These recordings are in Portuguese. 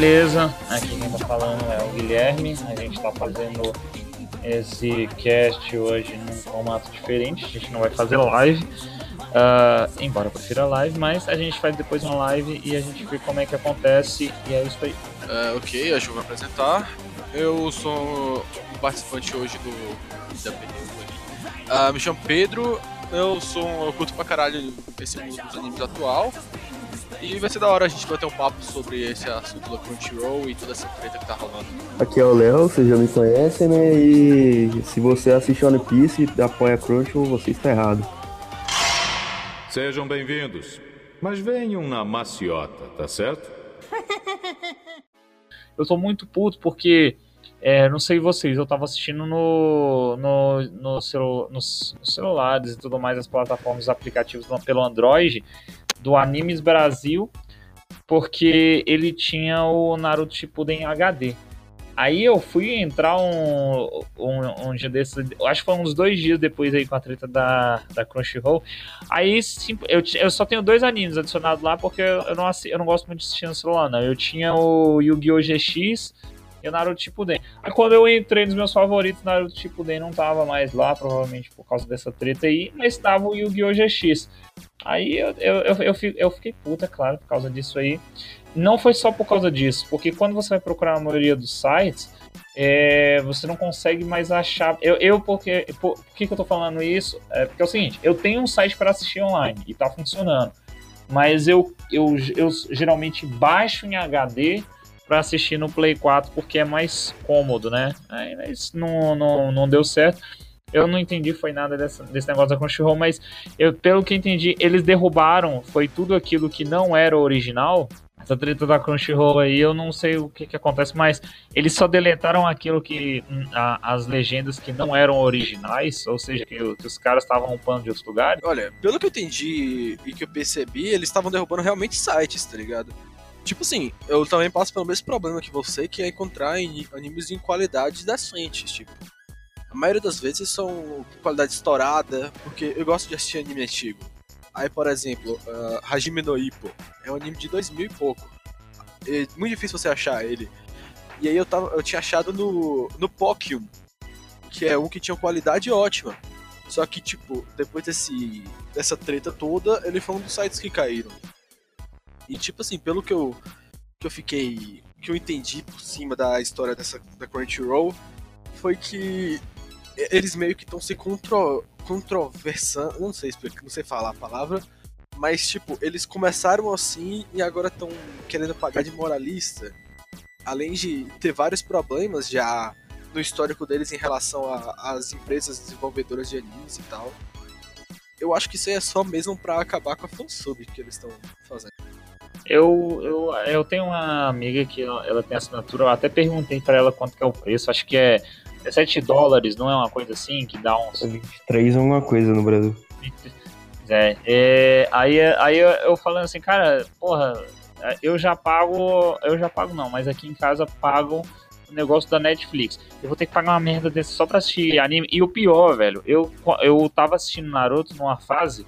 beleza, aqui quem tá falando é o Guilherme, a gente tá fazendo esse cast hoje num formato diferente, a gente não vai fazer live, Uh, embora eu prefira live, mas a gente faz depois uma live e a gente vê como é que acontece. E é isso aí. Uh, ok, a Ju vai apresentar. Eu sou um participante hoje do da uh, Me chamo Pedro, eu sou eu curto pra caralho esse mundo dos animes atual. E vai ser da hora a gente bater um papo sobre esse assunto da Crunchyroll e toda essa treta que tá rolando. Aqui é o Léo, vocês já me conhecem, né? E se você assiste One Piece e apoia Crunchyroll, você está errado. Sejam bem-vindos. Mas venham na maciota, tá certo? eu tô muito puto porque, é, não sei vocês, eu tava assistindo no, no, no celu, nos, nos, celulares e tudo mais, as plataformas, aplicativos pelo Android, do Animes Brasil, porque ele tinha o Naruto Shippuden HD. Aí eu fui entrar um, um, um dia desses, acho que foi uns dois dias depois aí com a treta da, da Crunchyroll. Aí sim, eu, eu só tenho dois animes adicionados lá porque eu não, eu não gosto muito de assistir no celular, não. Eu tinha o Yu-Gi-Oh! GX e o Naruto Shippuden. Aí quando eu entrei nos meus favoritos, Naruto Shippuden não tava mais lá, provavelmente por causa dessa treta aí, mas tava o Yu-Gi-Oh! GX. Aí eu, eu, eu, eu, fiquei puta, claro, por causa disso aí não foi só por causa disso, porque quando você vai procurar a maioria dos sites, é, você não consegue mais achar. Eu, eu porque, por, por que, que eu tô falando isso? É porque é o seguinte: eu tenho um site para assistir online e tá funcionando, mas eu, eu, eu geralmente baixo em HD para assistir no Play 4 porque é mais cômodo, né? Aí, mas não, não, não deu certo. Eu não entendi foi nada desse, desse negócio da Crunchyroll, mas eu, pelo que entendi, eles derrubaram foi tudo aquilo que não era original essa treta da Crunchyroll aí, eu não sei o que, que acontece, mas eles só deletaram aquilo que. Hum, a, as legendas que não eram originais, ou seja, que, que os caras estavam upando de outros lugares. Olha, pelo que eu entendi e que eu percebi, eles estavam derrubando realmente sites, tá ligado? Tipo assim, eu também passo pelo mesmo problema que você, que é encontrar animes em qualidade decentes, tipo. A maioria das vezes são qualidade estourada, porque eu gosto de assistir anime antigo. Aí, por exemplo, uh, Hajime no Ippo é um anime de 2000 e pouco. É muito difícil você achar ele. E aí eu, tava, eu tinha achado no, no Pokium, que é um que tinha qualidade ótima. Só que, tipo, depois desse, dessa treta toda, ele foi um dos sites que caíram. E, tipo assim, pelo que eu, que eu fiquei. que eu entendi por cima da história dessa da Crunchyroll, foi que eles meio que estão se contro, controversando, não sei explicar, não sei falar a palavra, mas tipo, eles começaram assim e agora estão querendo pagar de moralista, além de ter vários problemas já no histórico deles em relação às empresas desenvolvedoras de animes e tal. Eu acho que isso é só mesmo para acabar com a fansub que eles estão fazendo. Eu, eu, eu tenho uma amiga que ela, ela tem assinatura, eu até perguntei para ela quanto que é o preço, acho que é 17 dólares, não é uma coisa assim que dá uns. 23 é alguma coisa no Brasil. É, é, aí, aí eu falando assim, cara, porra, eu já pago. Eu já pago não, mas aqui em casa pago o negócio da Netflix. Eu vou ter que pagar uma merda desse só pra assistir anime. E o pior, velho, eu, eu tava assistindo Naruto numa fase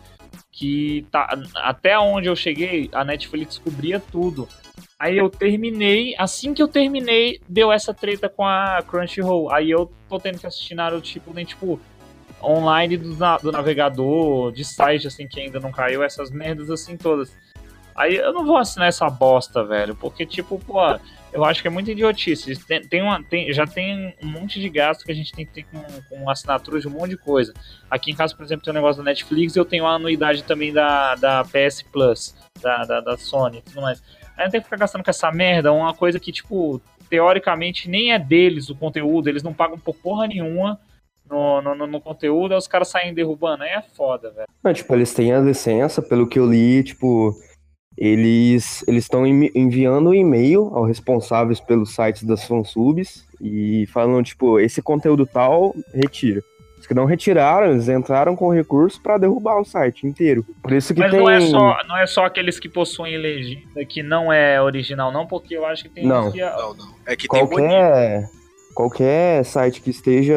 que tá, até onde eu cheguei, a Netflix cobria tudo. Aí eu terminei, assim que eu terminei, deu essa treta com a Crunchyroll. Aí eu tô tendo que assistir Naruto, tipo, nem tipo, online do, do navegador, de site, assim, que ainda não caiu, essas merdas assim todas. Aí eu não vou assinar essa bosta, velho, porque, tipo, pô, eu acho que é muito idiotice. Tem, tem uma, tem, já tem um monte de gasto que a gente tem que ter com, com assinatura de um monte de coisa. Aqui em casa, por exemplo, tem um negócio da Netflix, eu tenho a anuidade também da, da PS Plus, da, da, da Sony e tudo mais. Aí não tem que ficar gastando com essa merda, uma coisa que, tipo, teoricamente nem é deles o conteúdo, eles não pagam por porra nenhuma no, no, no conteúdo, aí os caras saem derrubando, aí é foda, velho. Tipo, eles têm a licença, pelo que eu li, tipo, eles eles estão enviando e-mail aos responsáveis pelos sites das fansubs e falando, tipo, esse conteúdo tal, retira. Os que não retiraram, eles entraram com recurso pra derrubar o site inteiro. Por isso que Mas tem. não, é só, não é só aqueles que possuem legenda que não é original, não, porque eu acho que tem Não. que. Não, não. É que tem bonito. Qualquer, site que esteja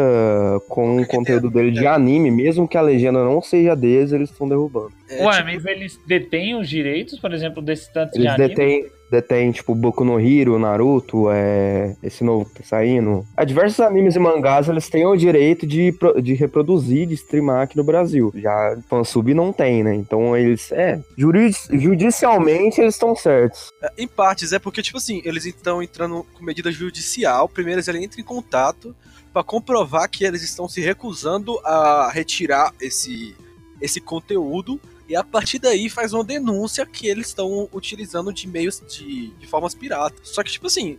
com o conteúdo dele de anime, mesmo que a legenda não seja deles, eles estão derrubando. É, Ué, tipo, mas eles detêm os direitos, por exemplo, desse tanto de Eles anime? detêm, detêm, tipo, Boku no Hero, Naruto, é, esse novo que tá saindo. Há diversos animes e mangás, eles têm o direito de, de reproduzir, de streamar aqui no Brasil. Já fansub não tem, né? Então eles, é, judicialmente eles estão certos. Em partes, é porque, tipo assim, eles estão entrando com medida judicial. Primeiro, eles entram em contato pra comprovar que eles estão se recusando a retirar esse, esse conteúdo. E a partir daí faz uma denúncia que eles estão utilizando de meios de, de formas piratas. Só que, tipo assim,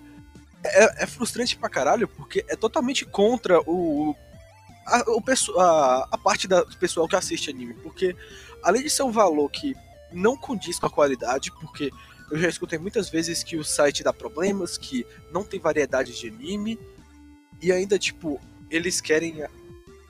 é, é frustrante pra caralho, porque é totalmente contra o. A, o a, a parte da- do pessoal que assiste anime. Porque, além de ser um valor que não condiz com a qualidade, porque eu já escutei muitas vezes que o site dá problemas, que não tem variedade de anime, e ainda, tipo, eles querem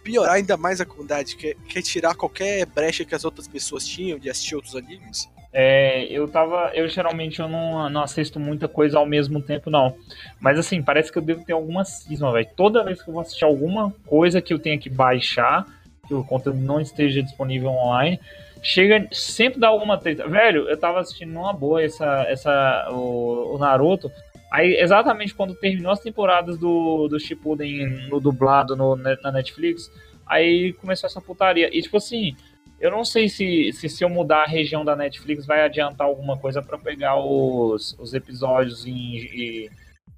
piorar ainda mais a comunidade, quer, quer tirar qualquer brecha que as outras pessoas tinham de assistir outros animes. É, eu tava. Eu geralmente eu não, não assisto muita coisa ao mesmo tempo, não. Mas assim, parece que eu devo ter alguma cisma, velho. Toda vez que eu vou assistir alguma coisa que eu tenha que baixar, que o conteúdo não esteja disponível online, chega. Sempre dá alguma treta. Velho, eu tava assistindo numa boa essa, essa, o, o Naruto. Aí, exatamente quando terminou as temporadas do, do Shippuden no dublado no, na Netflix, aí começou essa putaria. E tipo assim, eu não sei se, se se eu mudar a região da Netflix vai adiantar alguma coisa pra pegar os, os episódios em, em,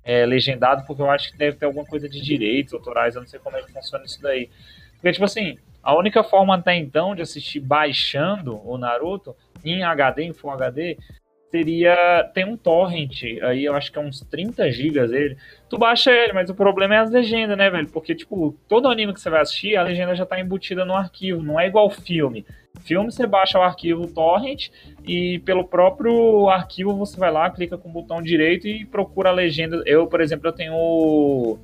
é, legendado, porque eu acho que deve ter alguma coisa de direitos autorais, eu não sei como é que funciona isso daí. Porque, tipo assim, a única forma até então de assistir baixando o Naruto em HD, em Full HD, seria. Tem um torrent, aí eu acho que é uns 30 gigas ele. Tu baixa ele, mas o problema é as legendas, né, velho? Porque, tipo, todo anime que você vai assistir, a legenda já tá embutida no arquivo, não é igual filme. Filme você baixa o arquivo torrent e pelo próprio arquivo você vai lá, clica com o botão direito e procura a legenda. Eu, por exemplo, eu tenho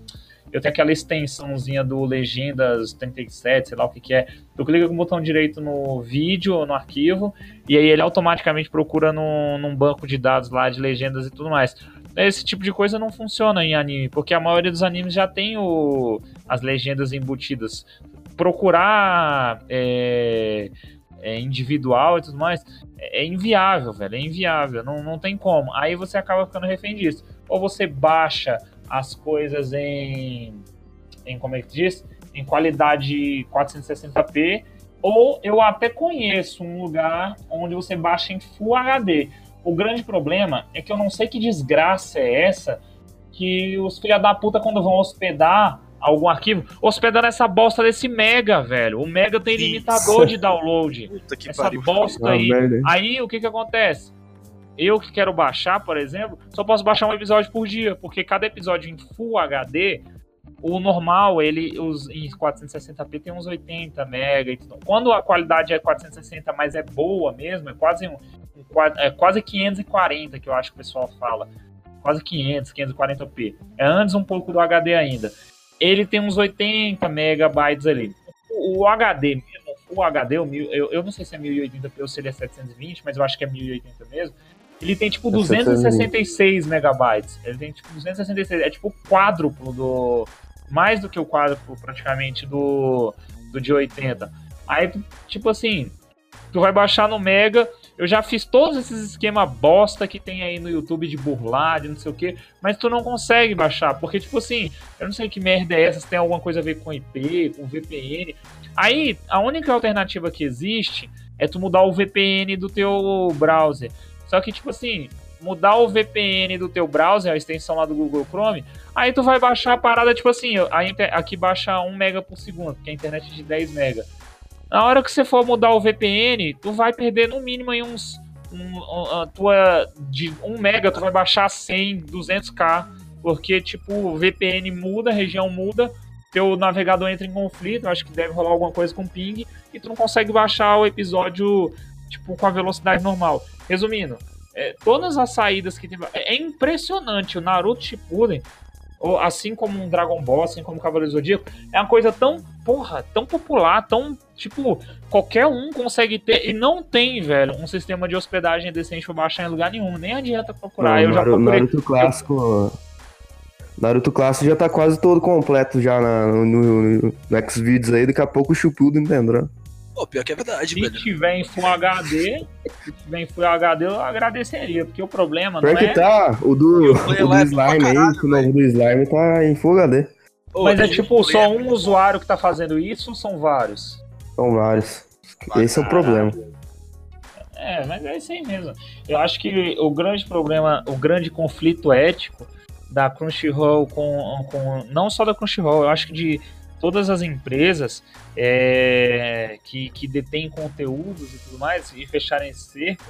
eu tenho aquela extensãozinha do Legendas 37, sei lá o que que é. Tu clica com o botão direito no vídeo, no arquivo, e aí ele automaticamente procura num, num banco de dados lá de legendas e tudo mais. Esse tipo de coisa não funciona em anime, porque a maioria dos animes já tem o, as legendas embutidas. Procurar é, é, individual e tudo mais é, é inviável, velho. É inviável, não, não tem como. Aí você acaba ficando refém disso. Ou você baixa as coisas em, em como é que diz? Em qualidade 460p. Ou eu até conheço um lugar onde você baixa em Full HD. O grande problema é que eu não sei que desgraça é essa que os filha da puta, quando vão hospedar algum arquivo, hospedando essa bosta desse Mega, velho. O Mega tem Isso. limitador de download. Puta que Essa pariu. bosta Ah, aí. Aí o que que acontece? Eu que quero baixar, por exemplo, só posso baixar um episódio por dia, porque cada episódio em Full HD, o normal, ele os, em 460p tem uns 80 mega. e tudo. Quando a qualidade é 460, mas é boa mesmo, é quase um, é quase 540 que eu acho que o pessoal fala. Quase 500, 540p. É antes um pouco do HD ainda. Ele tem uns 80 megabytes ali. O, o HD mesmo, o HD, o mil- eu, eu não sei se é 1080p ou se ele é 720, mas eu acho que é 1080 mesmo. Ele tem tipo É 266 megabytes. Ele tem tipo 266. É tipo o quádruplo do. Mais do que o quádruplo, praticamente, do, do de 80. Aí, tipo assim, tu vai baixar no Mega. Eu já fiz todos esses esquema bosta que tem aí no YouTube de burlar, de não sei o que, mas tu não consegue baixar, porque, tipo assim, eu não sei que merda é essa, se tem alguma coisa a ver com IP, com VPN. Aí, a única alternativa que existe é tu mudar o VPN do teu browser. Só que, tipo assim, mudar o VPN do teu browser, a extensão lá do Google Chrome, aí tu vai baixar a parada, tipo assim, aqui baixa 1 mega por segundo, porque a internet é de 10 mega. Na hora que você for mudar o VPN, tu vai perder no mínimo aí uns. Um, a tua, de 1 mega, tu vai baixar 100, 200k. Porque, tipo, o VPN muda, a região muda, teu navegador entra em conflito, acho que deve rolar alguma coisa com ping, e tu não consegue baixar o episódio, tipo, com a velocidade normal. Resumindo, é, todas as saídas que tem. É, é impressionante. O Naruto Shippuden, ou assim como um Dragon Ball, assim como o Cavaleiro Zodíaco, é uma coisa tão, porra, tão popular, tão, tipo, qualquer um consegue ter, e não tem, velho, um sistema de hospedagem decente pra baixar em lugar nenhum, nem adianta procurar, Não, eu já Naru- procurei, Naruto clássico. Naruto clássico já tá quase todo completo já na- no, no, no Xvideos aí, daqui a pouco o Chupudo entendeu? Pô, pior que é verdade, se velho. tiver em Full HD, se tiver em Full HD, eu agradeceria, porque o problema não Pior que é... tá, o do, o do pra Slime aí, o novo do Slime tá em Full HD. Ô, Mas é tipo, só problema. um usuário que tá fazendo isso ou são vários? São vários. Esse é o problema. É, mas é isso aí mesmo. Eu acho que o grande problema, o grande conflito ético da Crunchyroll com, com não só da Crunchyroll, eu acho que de todas as empresas é, que, que detêm conteúdos e tudo mais e fecharem esse cerco,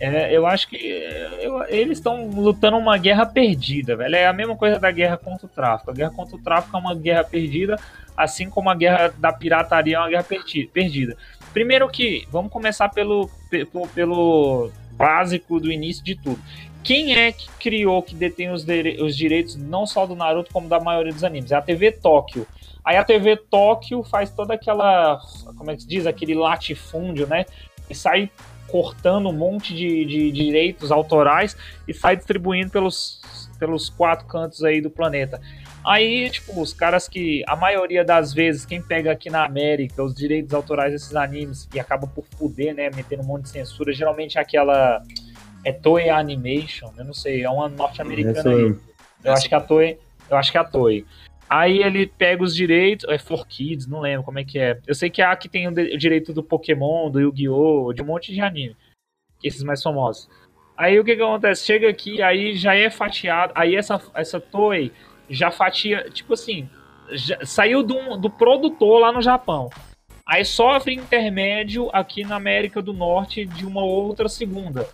é, eu acho que é, eu- eles estão lutando uma guerra perdida, velho. É a mesma coisa da guerra contra o tráfico. A guerra contra o tráfico é uma guerra perdida, assim como a guerra da pirataria é uma guerra perdi- perdida. Primeiro que, vamos começar pelo, pe- pelo, pelo básico do início de tudo. Quem é que criou, que detém os, os direitos não só do Naruto, como da maioria dos animes? É a TV Tóquio. Aí a TV Tóquio faz toda aquela, como é que se diz, aquele latifúndio, né? E sai cortando um monte de, de direitos autorais e sai distribuindo pelos, pelos quatro cantos aí do planeta. Aí, tipo, os caras que, a maioria das vezes, quem pega aqui na América os direitos autorais desses animes e acaba por fuder, né, metendo um monte de censura, geralmente é aquela. É Toei Animation, eu não sei, é uma norte-americana aí. Eu acho que é a Toei. Eu acho que é a Toei. Aí ele pega os direitos, é For Kids, não lembro como é que é. Eu sei que a que tem o, direito do Pokémon, do Yu-Gi-Oh!, de um monte de anime. Esses mais famosos. Aí o que que acontece? Chega aqui, aí já é fatiado. Aí essa, essa Toei já fatia, tipo assim, saiu do, do produtor lá no Japão. Aí sofre intermédio aqui na América do Norte de uma outra segunda.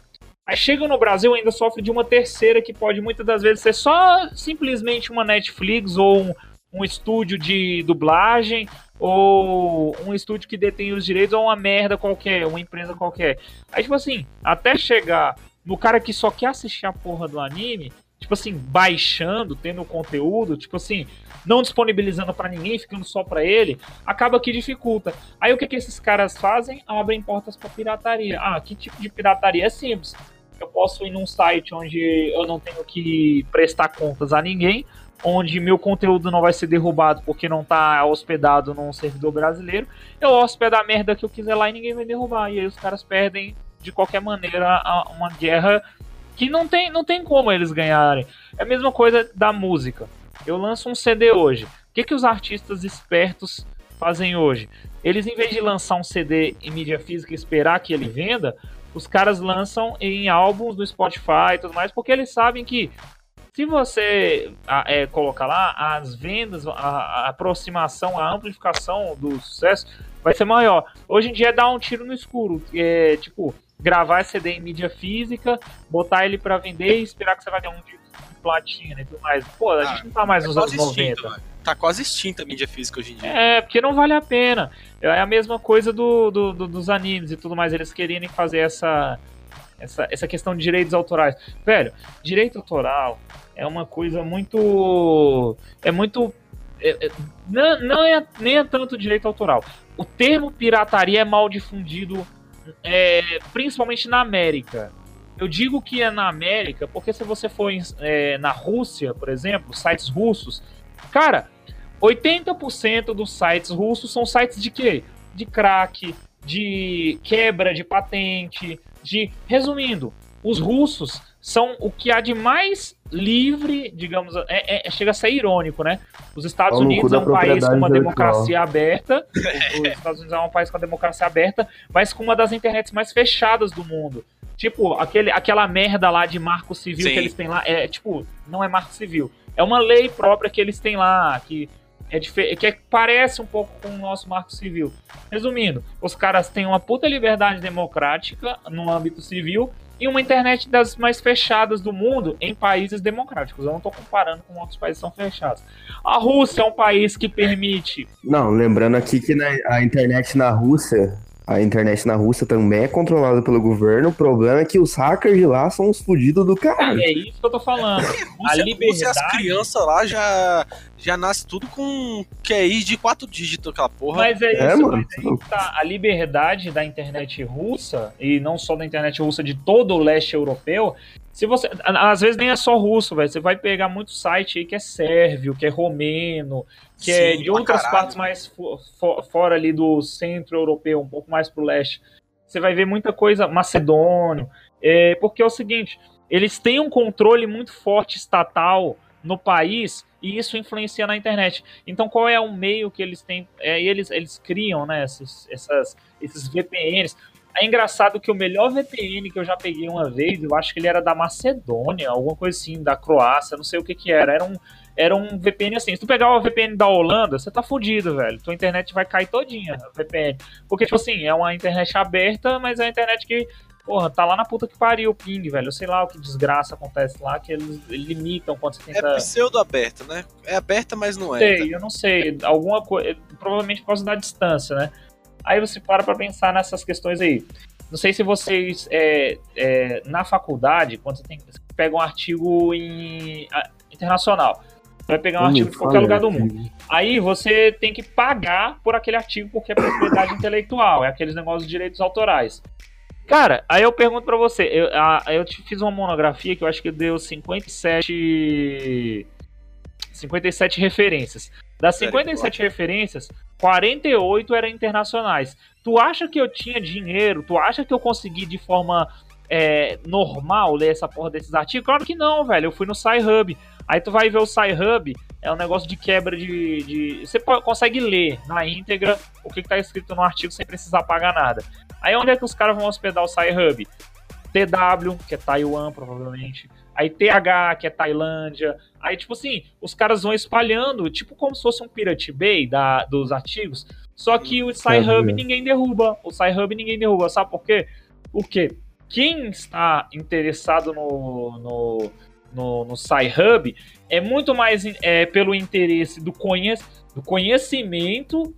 Aí chega no Brasil ainda sofre de uma terceira que pode muitas das vezes ser só simplesmente uma Netflix ou um, um estúdio de dublagem ou um estúdio que detém os direitos ou uma merda qualquer, uma empresa qualquer. Aí tipo assim, até chegar no cara que só quer assistir a porra do anime, tipo assim, baixando, tendo conteúdo, tipo assim, não disponibilizando pra ninguém, ficando só pra ele, acaba que dificulta. Aí o que que esses caras fazem? Abrem portas pra pirataria. Ah, que tipo de pirataria? É simples. Eu posso ir num site onde eu não tenho que prestar contas a ninguém, onde meu conteúdo não vai ser derrubado porque não tá hospedado num servidor brasileiro. Eu hospedo a merda que eu quiser lá e ninguém vai derrubar. E aí os caras perdem de qualquer maneira uma guerra que não tem, não tem como eles ganharem. É a mesma coisa da música. Eu lanço um CD hoje. O que, que os artistas espertos fazem hoje? Eles, em vez de lançar um CD em mídia física e esperar que ele venda, os caras lançam em álbuns do Spotify e tudo mais, porque eles sabem que se você é, colocar lá, as vendas, a, a aproximação, a amplificação do sucesso vai ser maior. Hoje em dia é dar um tiro no escuro. É, tipo, gravar CD em mídia física, botar ele pra vender e esperar que você vai ganhar um de platina e tudo mais. Pô, a Ah, gente não tá mais nos anos quase 90. extinta, mano. Tá quase extinta a mídia física hoje em dia. É, porque não vale a pena. É a mesma coisa do, do- do- dos animes e tudo mais. Eles quererem fazer essa, essa, essa questão de direitos autorais. Velho, direito autoral é uma coisa muito. É muito. é- é- não, não é, nem é tanto direito autoral. O termo pirataria é mal difundido, é, principalmente na América. Eu digo que é na América porque se você for é, na Rússia, por exemplo, sites russos, cara, 80% dos sites russos são sites de quê? De crack, de quebra de patente, de. Resumindo, os russos são o que há de mais livre, digamos, é, é- chega a ser irônico, né? Os Estados Unidos é um país com uma democracia aberta, os Estados Unidos é um país com uma democracia aberta, mas com uma das internets mais fechadas do mundo. Tipo, aquele, aquela merda lá de marco civil Sim. que eles têm lá, é tipo, não é marco civil, é uma lei própria que eles têm lá, que é dife- que é- parece um pouco com o nosso marco civil. Resumindo, os caras têm uma puta liberdade democrática no âmbito civil e uma internet das mais fechadas do mundo em países democráticos. Eu não tô comparando com outros países que são fechados. A Rússia é um país que permite. Não, lembrando aqui que na- a internet na Rússia A internet na Rússia também é controlada pelo governo. O problema é que os hackers de lá são os fudidos do caralho. É isso que eu tô falando. A Rússia, liberdade. as crianças lá já, já nasce tudo com QI de quatro dígitos, aquela porra. Mas é isso, É, mano. mas aí que tá. A liberdade da internet russa, e não só da internet russa, de todo o leste europeu, se você. Às vezes nem é só russo, velho. Você vai pegar muito site aí que é sérvio, que é romeno, que é Sim, de pra outras caralho. partes mais fo- fo- fora ali do centro europeu, um pouco mais pro leste. Você vai ver muita coisa macedônio. É, porque é o seguinte, eles têm um controle muito forte estatal no país e isso influencia na internet. Então, qual é o meio que eles têm? É, eles, eles criam né, esses, essas, esses VPNs. É engraçado que o melhor VPN que eu já peguei uma vez, eu acho que ele era da Macedônia, alguma coisa assim, da Croácia, não sei o que que era. Era um, era um VPN assim. Se tu pegar o VPN da Holanda, você tá fudido, velho. Tua internet vai cair todinha, VPN. Porque, tipo assim, é uma internet aberta, mas é uma internet que, porra, tá lá na puta que pariu o ping, velho. Eu sei lá o que desgraça acontece lá, que eles limitam quando você É tenta. pseudo aberta, né? É aberta, mas não é. sei, eu não sei. Alguma coisa. Provavelmente por causa da distância, né? Aí você para pra pensar nessas questões aí. Não sei se vocês, é, é, na faculdade, quando você, tem, você pega um artigo em, a- internacional, vai pegar um artigo de qualquer lugar do mundo. Aí você tem que pagar por aquele artigo porque é propriedade intelectual, é aqueles negócios de direitos autorais. Cara, aí eu pergunto pra você, eu, a- eu te fiz uma monografia que eu acho que deu 57 57 referências. Das 57 referências, 48 eram internacionais. Tu acha que eu tinha dinheiro? Tu acha que eu consegui de forma é, normal ler essa porra desses artigos? Claro que não, velho. Eu fui no SciHub. Aí tu vai ver o SciHub, é um negócio de quebra de. de- Você consegue ler na íntegra o que, que tá escrito no artigo sem precisar pagar nada. Aí onde é que os caras vão hospedar o SciHub? TW, que é Taiwan, provavelmente. Aí TH, que é Tailândia. Aí, tipo assim, os caras vão espalhando, tipo como se fosse um Pirate Bay da, dos artigos. Só que o SciHub ninguém derruba. O SciHub ninguém derruba. Sabe por quê? Porque quem está interessado no, no, no, no SciHub é muito mais é, pelo interesse do, conhe do conhecimento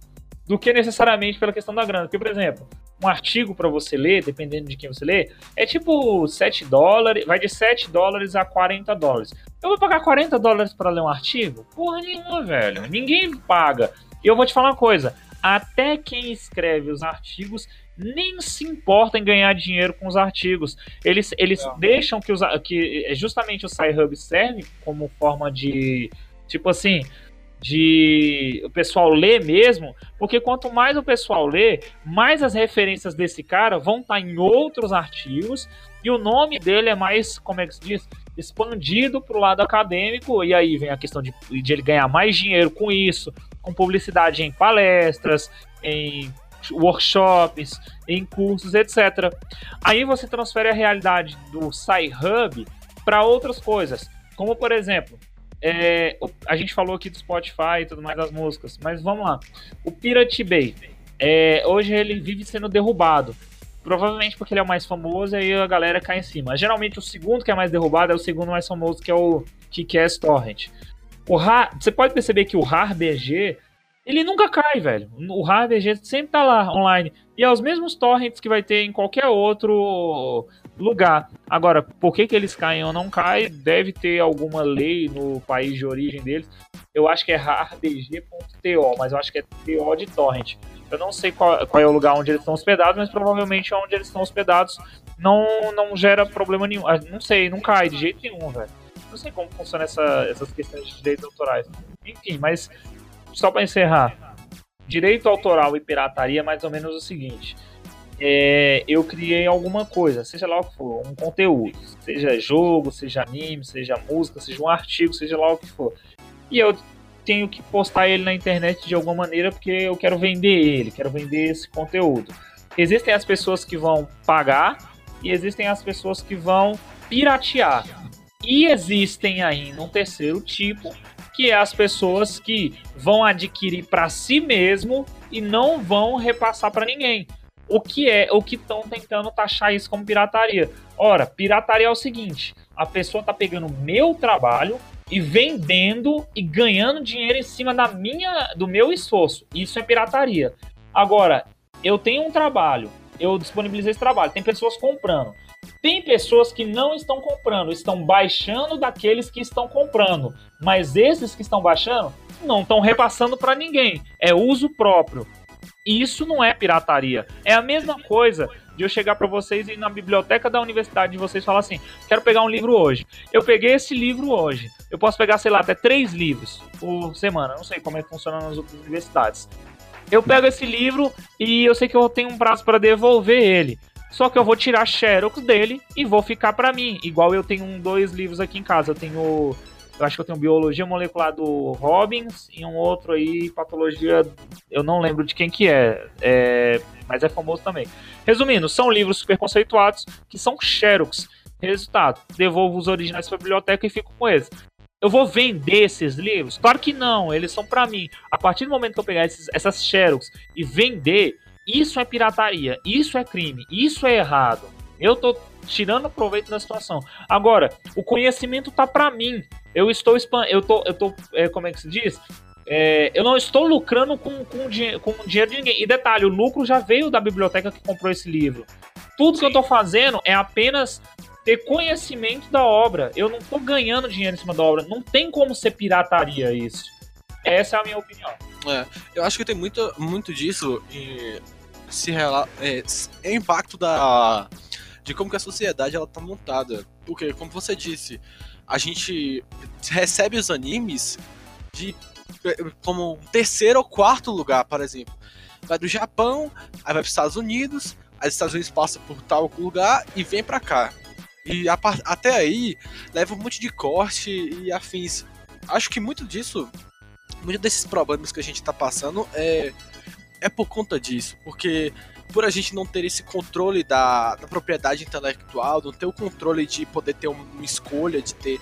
do que necessariamente pela questão da grana. Porque, por exemplo, um artigo para você ler, dependendo de quem você lê, é tipo 7 dólares, vai de 7 dólares a 40 dólares. Eu vou pagar 40 dólares para ler um artigo? Porra nenhuma, velho. Ninguém paga. E eu vou te falar uma coisa: até quem escreve os artigos nem se importa em ganhar dinheiro com os artigos. Eles, eles deixam que, os, que é, justamente o SciHub serve como forma de, tipo assim, de o pessoal ler mesmo, porque quanto mais o pessoal lê, mais as referências desse cara vão estar em outros artigos e o nome dele é mais, como é que se diz, expandido para o lado acadêmico e aí vem a questão de, de ele ganhar mais dinheiro com isso, com publicidade em palestras, em workshops, em cursos, etc. Aí você transfere a realidade do SciHub para outras coisas, como por exemplo, é, a gente falou aqui do Spotify e tudo mais das músicas, mas vamos lá. O Pirate Bay, é, hoje ele vive sendo derrubado. Provavelmente porque ele é o mais famoso e aí a galera cai em cima. Geralmente o segundo que é mais derrubado é o segundo mais famoso, que é o Kick-Ass Torrent. O Ra- Você pode perceber que o RAR-BG, ele nunca cai, velho. O RAR-BG sempre tá lá, online. E é os mesmos torrents que vai ter em qualquer outro lugar. Agora, por que, que eles caem ou não caem? Deve ter alguma lei no país de origem deles. Eu acho que é rarbg.to, mas eu acho que é TO de torrent. Eu não sei qual, qual é o lugar onde eles estão hospedados, mas provavelmente onde eles estão hospedados não, não gera problema nenhum. Ah, Não sei, não cai de jeito nenhum, velho. Não sei como funciona essa- essas questões de direitos autorais. Enfim, mas só para encerrar. Direito autoral e pirataria é mais ou menos o seguinte. É, eu criei alguma coisa, seja lá o que for, um conteúdo, seja jogo, seja anime, seja música, seja um artigo, seja lá o que for. E eu tenho que postar ele na internet de alguma maneira porque eu quero vender ele, quero vender esse conteúdo. Existem as pessoas que vão pagar e existem as pessoas que vão piratear. E existem ainda um terceiro tipo, que é as pessoas que vão adquirir para si mesmo e não vão repassar para ninguém. O que é o que estão tentando taxar isso como pirataria? Ora, pirataria é o seguinte: a pessoa tá pegando meu trabalho e vendendo e ganhando dinheiro em cima da minha do meu esforço. Isso é pirataria. Agora, eu tenho um trabalho, eu disponibilizei esse trabalho, tem pessoas comprando. Tem pessoas que não estão comprando, estão baixando daqueles que estão comprando. Mas esses que estão baixando não estão repassando para ninguém. É uso próprio. Isso não é pirataria. É a mesma coisa de eu chegar para vocês e ir na biblioteca da universidade de vocês falar assim: quero pegar um livro hoje. Eu peguei esse livro hoje. Eu posso pegar, sei lá, até três livros por semana. Não sei como é que funciona nas outras universidades. Eu pego esse livro e eu sei que eu tenho um prazo para devolver ele. Só que eu vou tirar xerox dele e vou ficar para mim. Igual eu tenho dois livros aqui em casa. Eu tenho. Eu acho que eu tenho Biologia Molecular do Robbins e um outro aí, Patologia. Eu não lembro de quem que é. é mas é famoso também. Resumindo, são livros super conceituados que são xerox. Resultado, devolvo os originais para a biblioteca e fico com eles. Eu vou vender esses livros? Claro que não, eles são para mim. A partir do momento que eu pegar esses, essas xerox e vender, isso é pirataria, isso é crime, isso é errado. Eu tô tirando proveito da situação. Agora, o conhecimento tá para mim. Eu estou eu tô, eu tô, é, como é que se diz? É, eu não estou lucrando com, com, com o dinheiro de ninguém. E detalhe, o lucro já veio da biblioteca que comprou esse livro. Tudo Sim. que eu estou fazendo é apenas ter conhecimento da obra. Eu não estou ganhando dinheiro em cima da obra. Não tem como ser pirataria isso. Essa é a minha opinião. É, eu acho que tem muito, muito disso e se é, é impacto da de como que a sociedade ela tá montada. Porque, como você disse, a gente recebe os animes de como terceiro ou quarto lugar, por exemplo. Vai do Japão, aí vai para os Estados Unidos, aí os Estados Unidos passa por tal lugar e vem para cá. E a, até aí leva um monte de corte e afins. Acho que muito disso muitos desses problemas que a gente está passando é, é por conta disso, porque por a gente não ter esse controle da, da propriedade intelectual, não ter o controle de poder ter uma escolha, de ter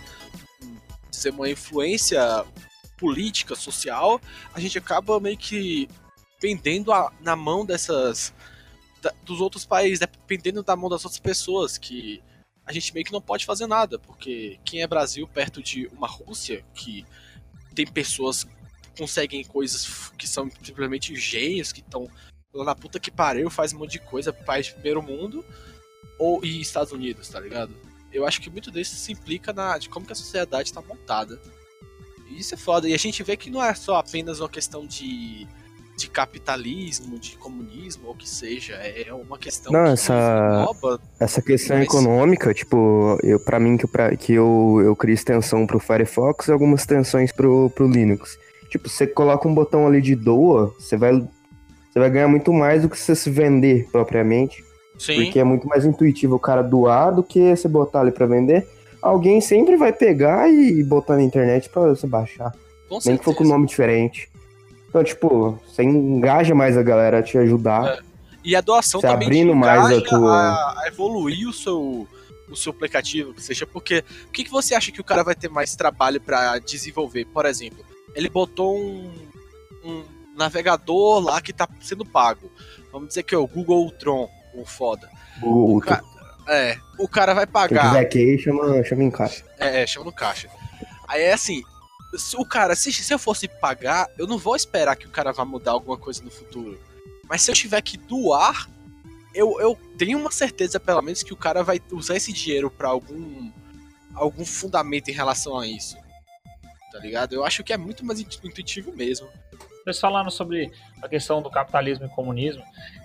dizer, uma influência política, social, a gente acaba meio que pendendo a, na mão dessas da, dos outros países, dependendo da mão das outras pessoas, que a gente meio que não pode fazer nada, porque quem é Brasil perto de uma Rússia, que tem pessoas conseguem coisas que são simplesmente gênios, que estão lá na puta que pariu, faz um monte de coisa, país de primeiro mundo, ou e Estados Unidos, tá ligado? Eu acho que muito disso se implica na de como que a sociedade está montada. E isso é foda. E a gente vê que não é só apenas uma questão de, de capitalismo, de comunismo, ou que seja. É uma questão não, que essa, essa questão mas... econômica, tipo, eu, pra mim que, pra, que eu, eu crio extensão pro Firefox e algumas extensões pro, pro Linux. Tipo, você coloca um botão ali de doa, você vai, você vai ganhar muito mais do que você se vender propriamente. Sim. Porque é muito mais intuitivo o cara doar do que você botar ali para vender. Alguém sempre vai pegar e botar na internet para você baixar. Com Nem certeza. que for com nome diferente. Então, tipo, você engaja mais a galera a te ajudar. É. E a doação você também abrindo mais a, tua... a, a evoluir o seu o seu aplicativo, que seja porque o que, que você acha que o cara vai ter mais trabalho para desenvolver? Por exemplo, ele botou um, um navegador lá que tá sendo pago. Vamos dizer que é o Google Tron, o foda. Google o ca... É, o cara vai pagar. Quem quiser que chama, chama em caixa. É, é, chama no caixa. Aí é assim, se o cara, se, se eu fosse pagar, eu não vou esperar que o cara vá mudar alguma coisa no futuro. Mas se eu tiver que doar, eu, eu tenho uma certeza, pelo menos, que o cara vai usar esse dinheiro para algum algum fundamento em relação a isso tá ligado? Eu acho que é muito mais intuitivo mesmo. Vocês falaram sobre a questão do capitalismo e comunismo.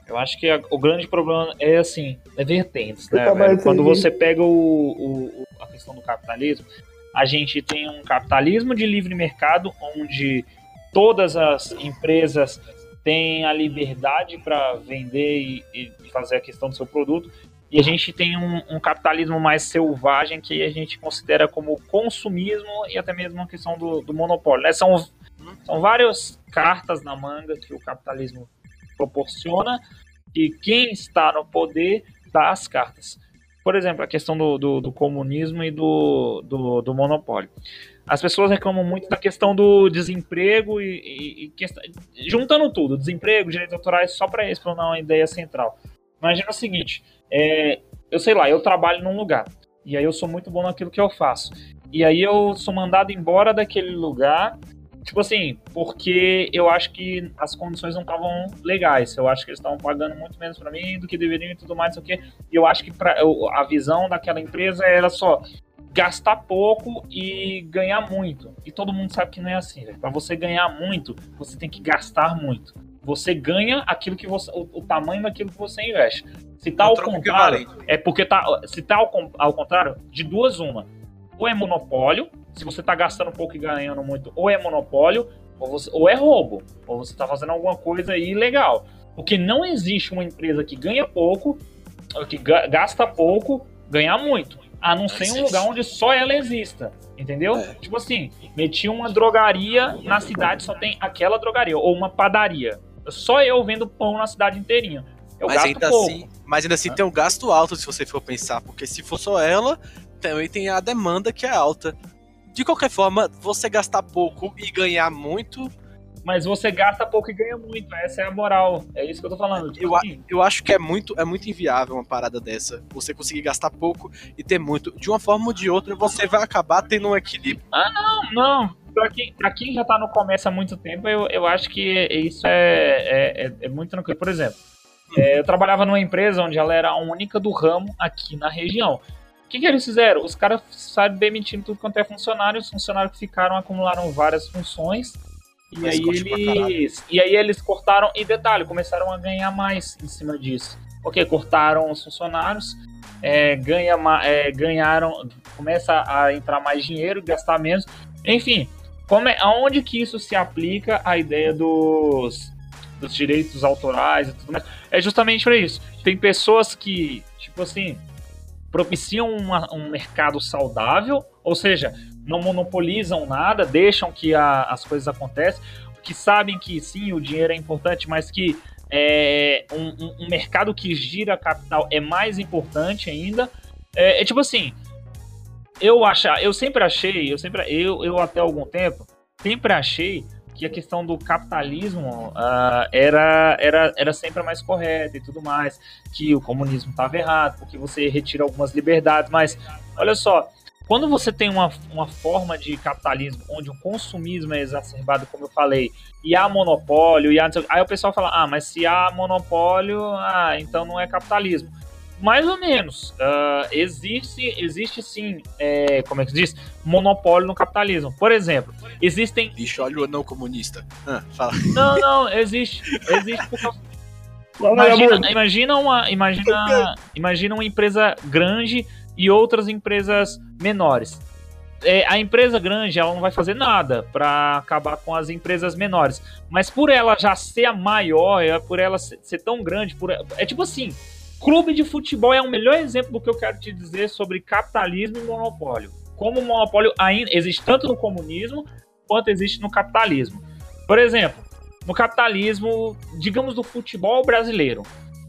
Eu acho que a, o grande problema é assim, é vertentes, né? Quando você pega o, o, a questão do capitalismo, a gente tem um capitalismo de livre mercado onde todas as empresas têm a liberdade para vender e, e, fazer a questão do seu produto e a gente tem um, um, capitalismo mais selvagem que a gente considera como consumismo e até mesmo a questão do, do monopólio. Né? São, são várias cartas na manga que o capitalismo proporciona e quem está no poder dá as cartas. Por exemplo, a questão do, do, do comunismo e do, do, do, monopólio. As pessoas reclamam muito da questão do desemprego e, e, e juntando tudo, desemprego, direitos autorais, só para explanar uma ideia central. Imagina o seguinte: é, eu sei lá, eu trabalho num lugar. E aí eu sou muito bom naquilo que eu faço. E aí eu sou mandado embora daquele lugar Tipo assim, porque eu acho que as condições não estavam legais. Eu acho que eles estavam pagando muito menos para mim do que deveriam e tudo mais, não sei o quê. E eu acho que pra, eu, a visão daquela empresa era só gastar pouco e ganhar muito. E todo mundo sabe que não é assim, Para você ganhar muito, você tem que gastar muito. Você ganha aquilo que você. o, o tamanho daquilo que você investe. Se tá ao contrário, é porque tá. Se tá ao, ao contrário, de duas uma. Ou é monopólio, se você está gastando pouco e ganhando muito, ou é monopólio, ou, você, ou é roubo, ou você está fazendo alguma coisa ilegal. Porque não existe uma empresa que ganha pouco, que gasta pouco, ganhar muito. A não ser um lugar onde só ela exista. Entendeu? É. Tipo assim, meti uma drogaria na cidade, só tem aquela drogaria. Ou uma padaria. Só eu vendo pão na cidade inteirinha. Eu mas, ainda pouco. Assim, mas ainda assim tem um gasto alto se você for pensar. Porque se for só ela, também tem a demanda que é alta. De qualquer forma, você gastar pouco e ganhar muito. Mas você gasta pouco e ganha muito, essa é a moral. É isso que eu tô falando. Tipo eu, assim. eu acho que é muito, é muito inviável uma parada dessa. Você conseguir gastar pouco e ter muito. De uma forma ou de outra, você vai acabar tendo um equilíbrio. Ah, não, não. Pra quem, pra quem já tá no comércio há muito tempo, eu, eu acho que isso é, é, é, é muito tranquilo. Por exemplo, é, eu trabalhava numa empresa onde ela era a única do ramo aqui na região. O que, que eles fizeram? Os caras saíram demitindo tudo quanto é funcionário, os funcionários que ficaram acumularam várias funções. E aí, eles, e aí eles cortaram, e detalhe, começaram a ganhar mais em cima disso. Ok, cortaram os funcionários, é, ganha, é, ganharam, começa a entrar mais dinheiro, gastar menos. Enfim, como é, aonde que isso se aplica a ideia dos, dos direitos autorais e tudo mais? É justamente para isso. Tem pessoas que, tipo assim, propiciam uma, um mercado saudável, ou seja, não monopolizam nada, deixam que a, as coisas aconteçam, que sabem que sim, o dinheiro é importante, mas que é, um, um, mercado que gira capital é mais importante ainda. É, é tipo assim, eu achar, eu sempre achei, eu sempre, eu, eu até algum tempo sempre achei que a questão do capitalismo uh, era, era, era sempre a mais correta e tudo mais, que o comunismo estava errado, porque você retira algumas liberdades, mas olha só, quando você tem uma, uma forma de capitalismo onde o consumismo é exacerbado, como eu falei, e há monopólio, e há, aí o pessoal fala, ah, mas se há monopólio, ah, então não é capitalismo. Mais ou menos. Uh, existe, existe sim, é, como é que se diz? Monopólio no capitalismo. Por exemplo, existem. Bicho, olha o não comunista. Ah, fala. Não, não, existe. Existe por causa. Imagina, imagina, uma, imagina, imagina uma empresa grande e outras empresas menores. É, a empresa grande ela não vai fazer nada para acabar com as empresas menores, mas por ela já ser a maior, é, por ela ser, ser tão grande, por, é tipo assim, Clube de futebol é o melhor exemplo do que eu quero te dizer sobre capitalismo e monopólio. Como o monopólio ainda existe tanto no comunismo quanto existe no capitalismo. Por exemplo, no capitalismo, digamos do futebol brasileiro,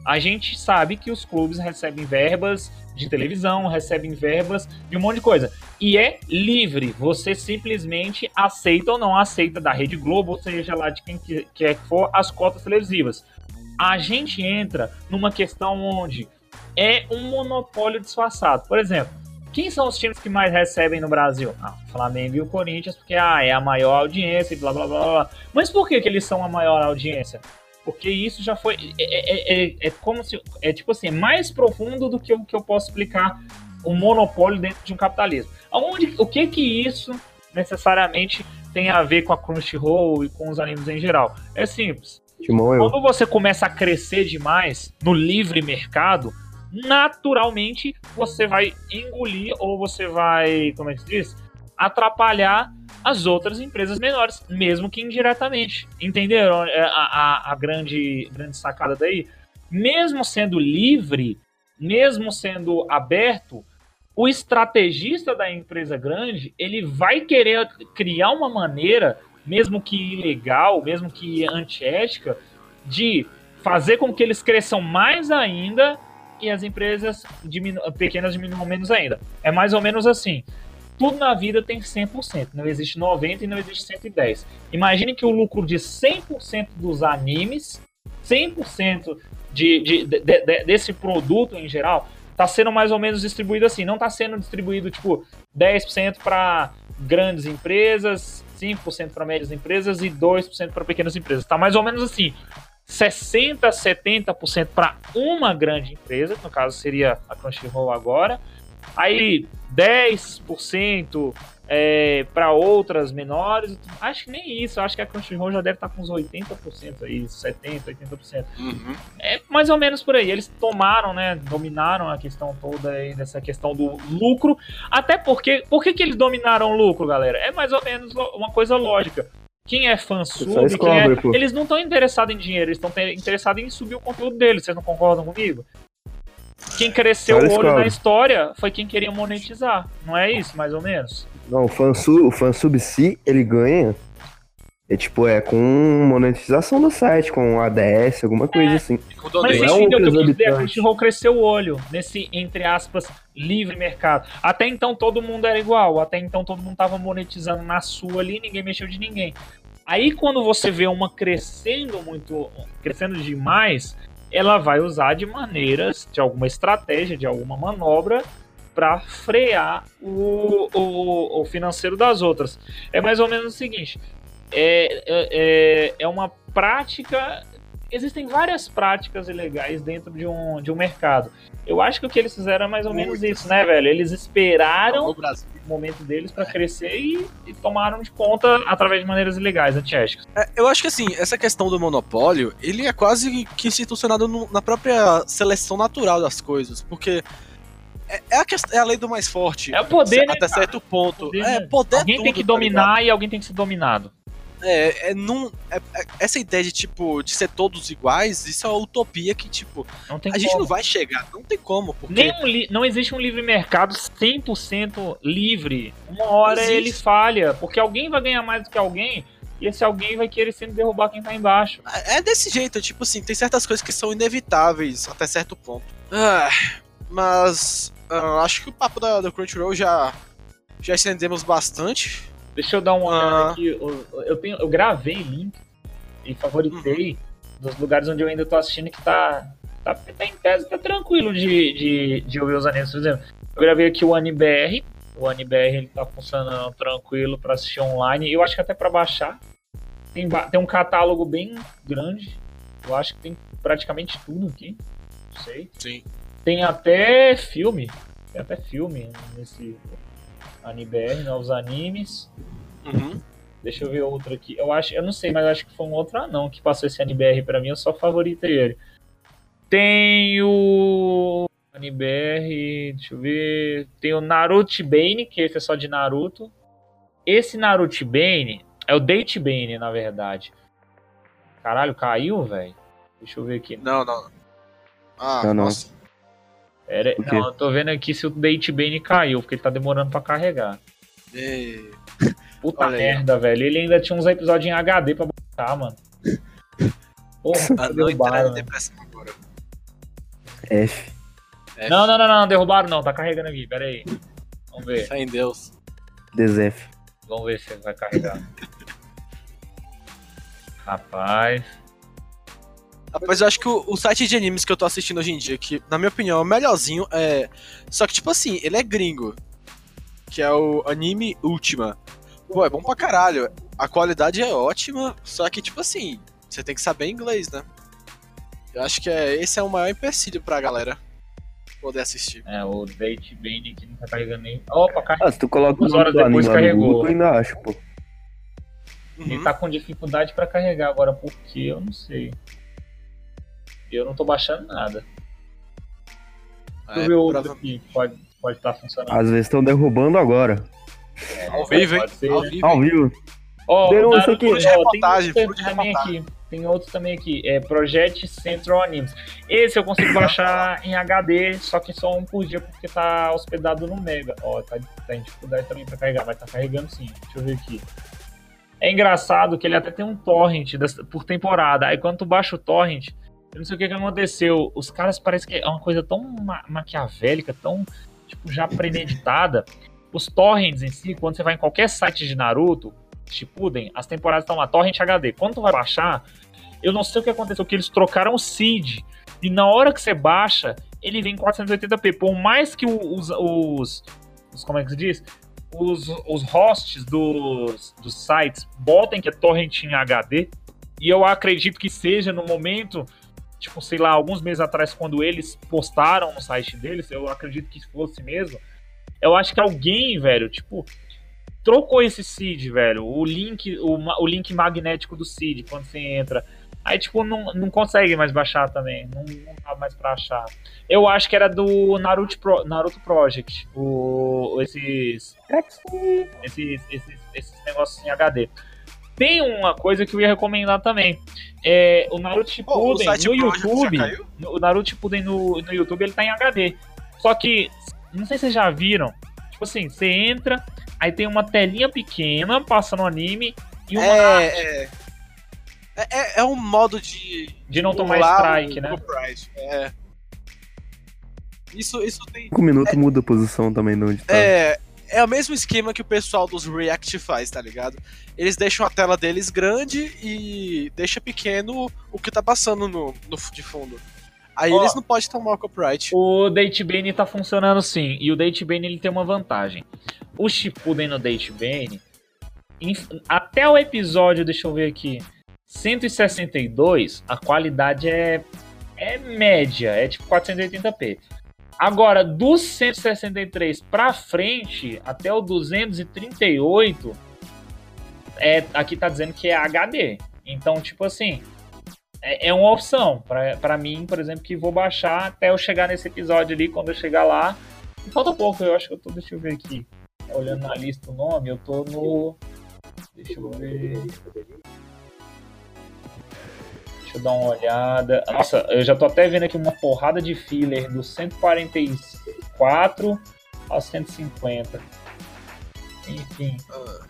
a gente sabe que os clubes recebem verbas de televisão, recebem verbas de um monte de coisa. E é livre, você simplesmente aceita ou não aceita da Rede Globo, ou seja lá de quem quer que for, as cotas televisivas a gente entra numa questão onde é um monopólio disfarçado. Por exemplo, quem são os times que mais recebem no Brasil? Ah, Flamengo e o Corinthians, porque ah, é a maior audiência e blá blá blá blá. Mas por que, que eles são a maior audiência? Porque isso já foi. É, é, é, é como se. É tipo assim, mais profundo do que o que eu posso explicar o monopólio dentro de um capitalismo. Aonde, o que que isso necessariamente tem a ver com a Crunchyroll e com os animes em geral? É simples. Quando você começa a crescer demais no livre mercado, naturalmente você vai engolir ou você vai, como é que se diz? Atrapalhar as outras empresas menores, mesmo que indiretamente. Entenderam a, a, a grande, grande sacada daí? Mesmo sendo livre, mesmo sendo aberto, o estrategista da empresa grande ele vai querer criar uma maneira mesmo que ilegal, mesmo que antiética, de fazer com que eles cresçam mais ainda e as empresas diminu pequenas diminuam menos ainda. É mais ou menos assim. Tudo na vida tem 100%, não existe 90% e não existe 110%. Imagine que o lucro de 100% dos animes, 100% de, de, de, de, desse produto em geral, está sendo mais ou menos distribuído assim. Não está sendo distribuído tipo 10% para grandes empresas, 5% para médias empresas e 2% para pequenas empresas. Tá mais ou menos assim. 60, 70% para uma grande empresa, que no caso seria a Crunchyroll agora. Aí 10% é, para outras menores. Acho que nem isso. Acho que a Crunchyroll já deve estar com uns 80% aí, 70%, 80%. Uhum. É mais ou menos por aí. Eles tomaram, né? Dominaram a questão toda aí dessa questão do lucro. Até porque. Por que, que eles dominaram o lucro, galera? É mais ou menos uma coisa lógica. Quem é fã sub, é- eles não estão interessados em dinheiro, eles estão interessados em subir o conteúdo deles. Vocês não concordam comigo? Quem cresceu o olho na história foi quem queria monetizar. Não é isso, mais ou menos? Não, o fansub, o fansub se ele ganha, é tipo, é com monetização do site, com ADS, alguma coisa assim. Com Mas donate. você é entendeu o que eu quis dizer? A. Crunchyroll cresceu o olho nesse, entre aspas, livre mercado. Até então todo mundo era igual. Até então todo mundo tava monetizando na sua ali, ninguém mexeu de ninguém. Aí quando você vê uma crescendo muito, crescendo demais, ela vai usar de maneiras, de alguma estratégia, de alguma manobra para frear o, o, o financeiro das outras. É mais ou menos o seguinte: é, é, é- é uma prática. Existem várias práticas ilegais dentro de um, de um mercado. Eu acho que o que eles fizeram é mais ou menos Muitas. isso, né, velho? Eles esperaram o momento deles para crescer e, e tomaram de conta através de maneiras ilegais, antiéticas. É, eu acho que assim, essa questão do monopólio, ele é quase que institucionado no- na própria seleção natural das coisas, porque é, é a, é a lei do mais forte. É o poder, até né, certo ponto. Poder, é, né? poder alguém tem tudo, que tá dominar e alguém tem que ser dominado. é, é, num, é- é- essa ideia de, tipo, de ser todos iguais, isso é uma utopia que, tipo, tem a gente como. não vai chegar. Não tem como, porque... Nem um não existe um livre mercado 100% livre. Uma hora ele falha, porque alguém vai ganhar mais do que alguém e esse alguém vai querer sempre derrubar quem tá embaixo. É desse jeito, tipo assim, tem certas coisas que são inevitáveis até certo ponto. Ah, mas ah, acho que o papo da, do Crunchyroll já, já estendemos bastante. Deixa eu dar uma olhada Ah. aqui. Eu, eu, tenho, eu gravei link e favoritei dos lugares onde eu ainda tô assistindo que tá. Tá, tá em tese, tá tranquilo de, de, de ouvir os animes. Por exemplo, eu gravei aqui o AniBR. O AniBR ele tá funcionando tranquilo pra assistir online. Eu acho que até pra baixar. Tem, tem um catálogo bem grande. Eu acho que tem praticamente tudo aqui. Não sei. Sim. Tem até filme. Tem até filme nesse AniBR, novos animes. Uhum. Deixa eu ver outro aqui. Eu acho, eu não sei, mas acho que foi um outro anão que passou esse AniBR pra mim, eu só favoritei ele. Tem o AniBR, deixa eu ver. Tem o Naruto Bane, que esse é só de Naruto. Esse Naruto Bane é o Date Bane, na verdade. Caralho, caiu, velho? Deixa eu ver aqui. Não, não. Ah, Não, não. nossa. Pera, Quê? não, eu tô vendo aqui se o Date Bane caiu, porque ele tá demorando pra carregar. Ei. Puta Olha aí. merda, velho. Ele ainda tinha uns episódios em HD pra botar, mano. Porra, Ah, não derrubaram, entrar em mano. depressão agora. F. É, Não, não, não, não, derrubaram não, tá carregando aqui, pera aí. Vamos ver, Fé em Deus. DZF. vamos ver se vai carregar. Rapaz, Rapaz, eu acho que o, o site de animes que eu tô assistindo hoje em dia, que na minha opinião é o melhorzinho, é. Só que, tipo assim, ele é gringo. Que é o Anime Ultima. Pô, é bom pra caralho. A qualidade é ótima, só que, tipo assim, você tem que saber inglês, né? Eu acho que é, esse é o maior empecilho pra galera poder assistir. é, o Date Bane que não tá carregando nem. Opa, carregou. Ah, se tu coloca Duas horas depois carregou. Google, tu ainda acha, pô. Ele Uhum. tá com dificuldade pra carregar agora, por quê? Eu não sei. Eu não tô baixando nada. Deixa eu É, ver outro prova- aqui que pode estar pode tá funcionando. Às vezes estão derrubando agora. Ao vivo, hein? Pode ser, Ao né? vivo. Ao vivo. Ó, Naruto- aqui. tem reportagem, outro também aqui. Tem outro também aqui. É Project Central Animes. Esse eu consigo baixar em HD, só que só um por dia, porque tá hospedado no Mega. Ó, tá, tá em dificuldade também pra carregar, mas tá carregando sim. Deixa eu ver aqui. É engraçado que ele até tem um torrent das- por temporada. Aí quando tu baixa o torrent, eu não sei o que, que aconteceu. Os caras parecem que é uma coisa tão ma- maquiavélica, tão tipo, já premeditada. Os torrents em si, quando você vai em qualquer site de Naruto, Shippuden, as temporadas estão lá, torrent HD. Quando tu vai baixar, eu não sei o que aconteceu, que eles trocaram o seed. E na hora que você baixa, ele vem em 480p. Por mais que os, os, os- como é que se diz? os, os hosts dos, dos sites botem que é torrent em HD, e eu acredito que seja no momento, tipo, sei lá, alguns meses atrás, quando eles postaram no site deles, eu acredito que fosse mesmo. Eu acho que alguém, velho, tipo, trocou esse seed, velho. O link, o, o link magnético do seed, quando você entra. Aí, tipo, não, não consegue mais baixar também. Não, não dá mais pra achar. Eu acho que era do Naruto, Pro- Naruto Project. O, esses, esses, esses, esses negócios em HD. Tem uma coisa que eu ia recomendar também. É, o Naruto Shippuden site no YouTube. O Naruto Shippuden no, no YouTube ele tá em HD. Só que, não sei se vocês já viram. Tipo assim, você entra, aí tem uma telinha pequena passando o anime e uma É, é, é, é, é um modo de. de não tomar strike, o né? copyright. É. Isso, isso tem. 5 minutos muda a posição também de onde tá. É, é o mesmo esquema que o pessoal dos React faz, tá ligado? Eles deixam a tela deles grande e deixa pequeno o que tá passando no, no de fundo. Aí eles não podem tomar o copyright. O Datebane tá funcionando sim, e o Datebane ele tem uma vantagem. O Shippuden no Datebane, até o episódio, deixa eu ver aqui, 162, a qualidade é, é média, é tipo 480p. Agora, dos 163 pra frente, até o 238, é, aqui tá dizendo que é HD. Então, tipo assim, é, é uma opção. Pra mim, por exemplo, que vou baixar até eu chegar nesse episódio ali, quando eu chegar lá. Falta pouco, eu acho que eu tô. Deixa eu ver aqui. Olhando na lista o nome, eu tô no. Deixa eu ver. Deixa eu dar uma olhada. Nossa, eu já tô até vendo aqui uma porrada de filler do 144 ao 150. Enfim.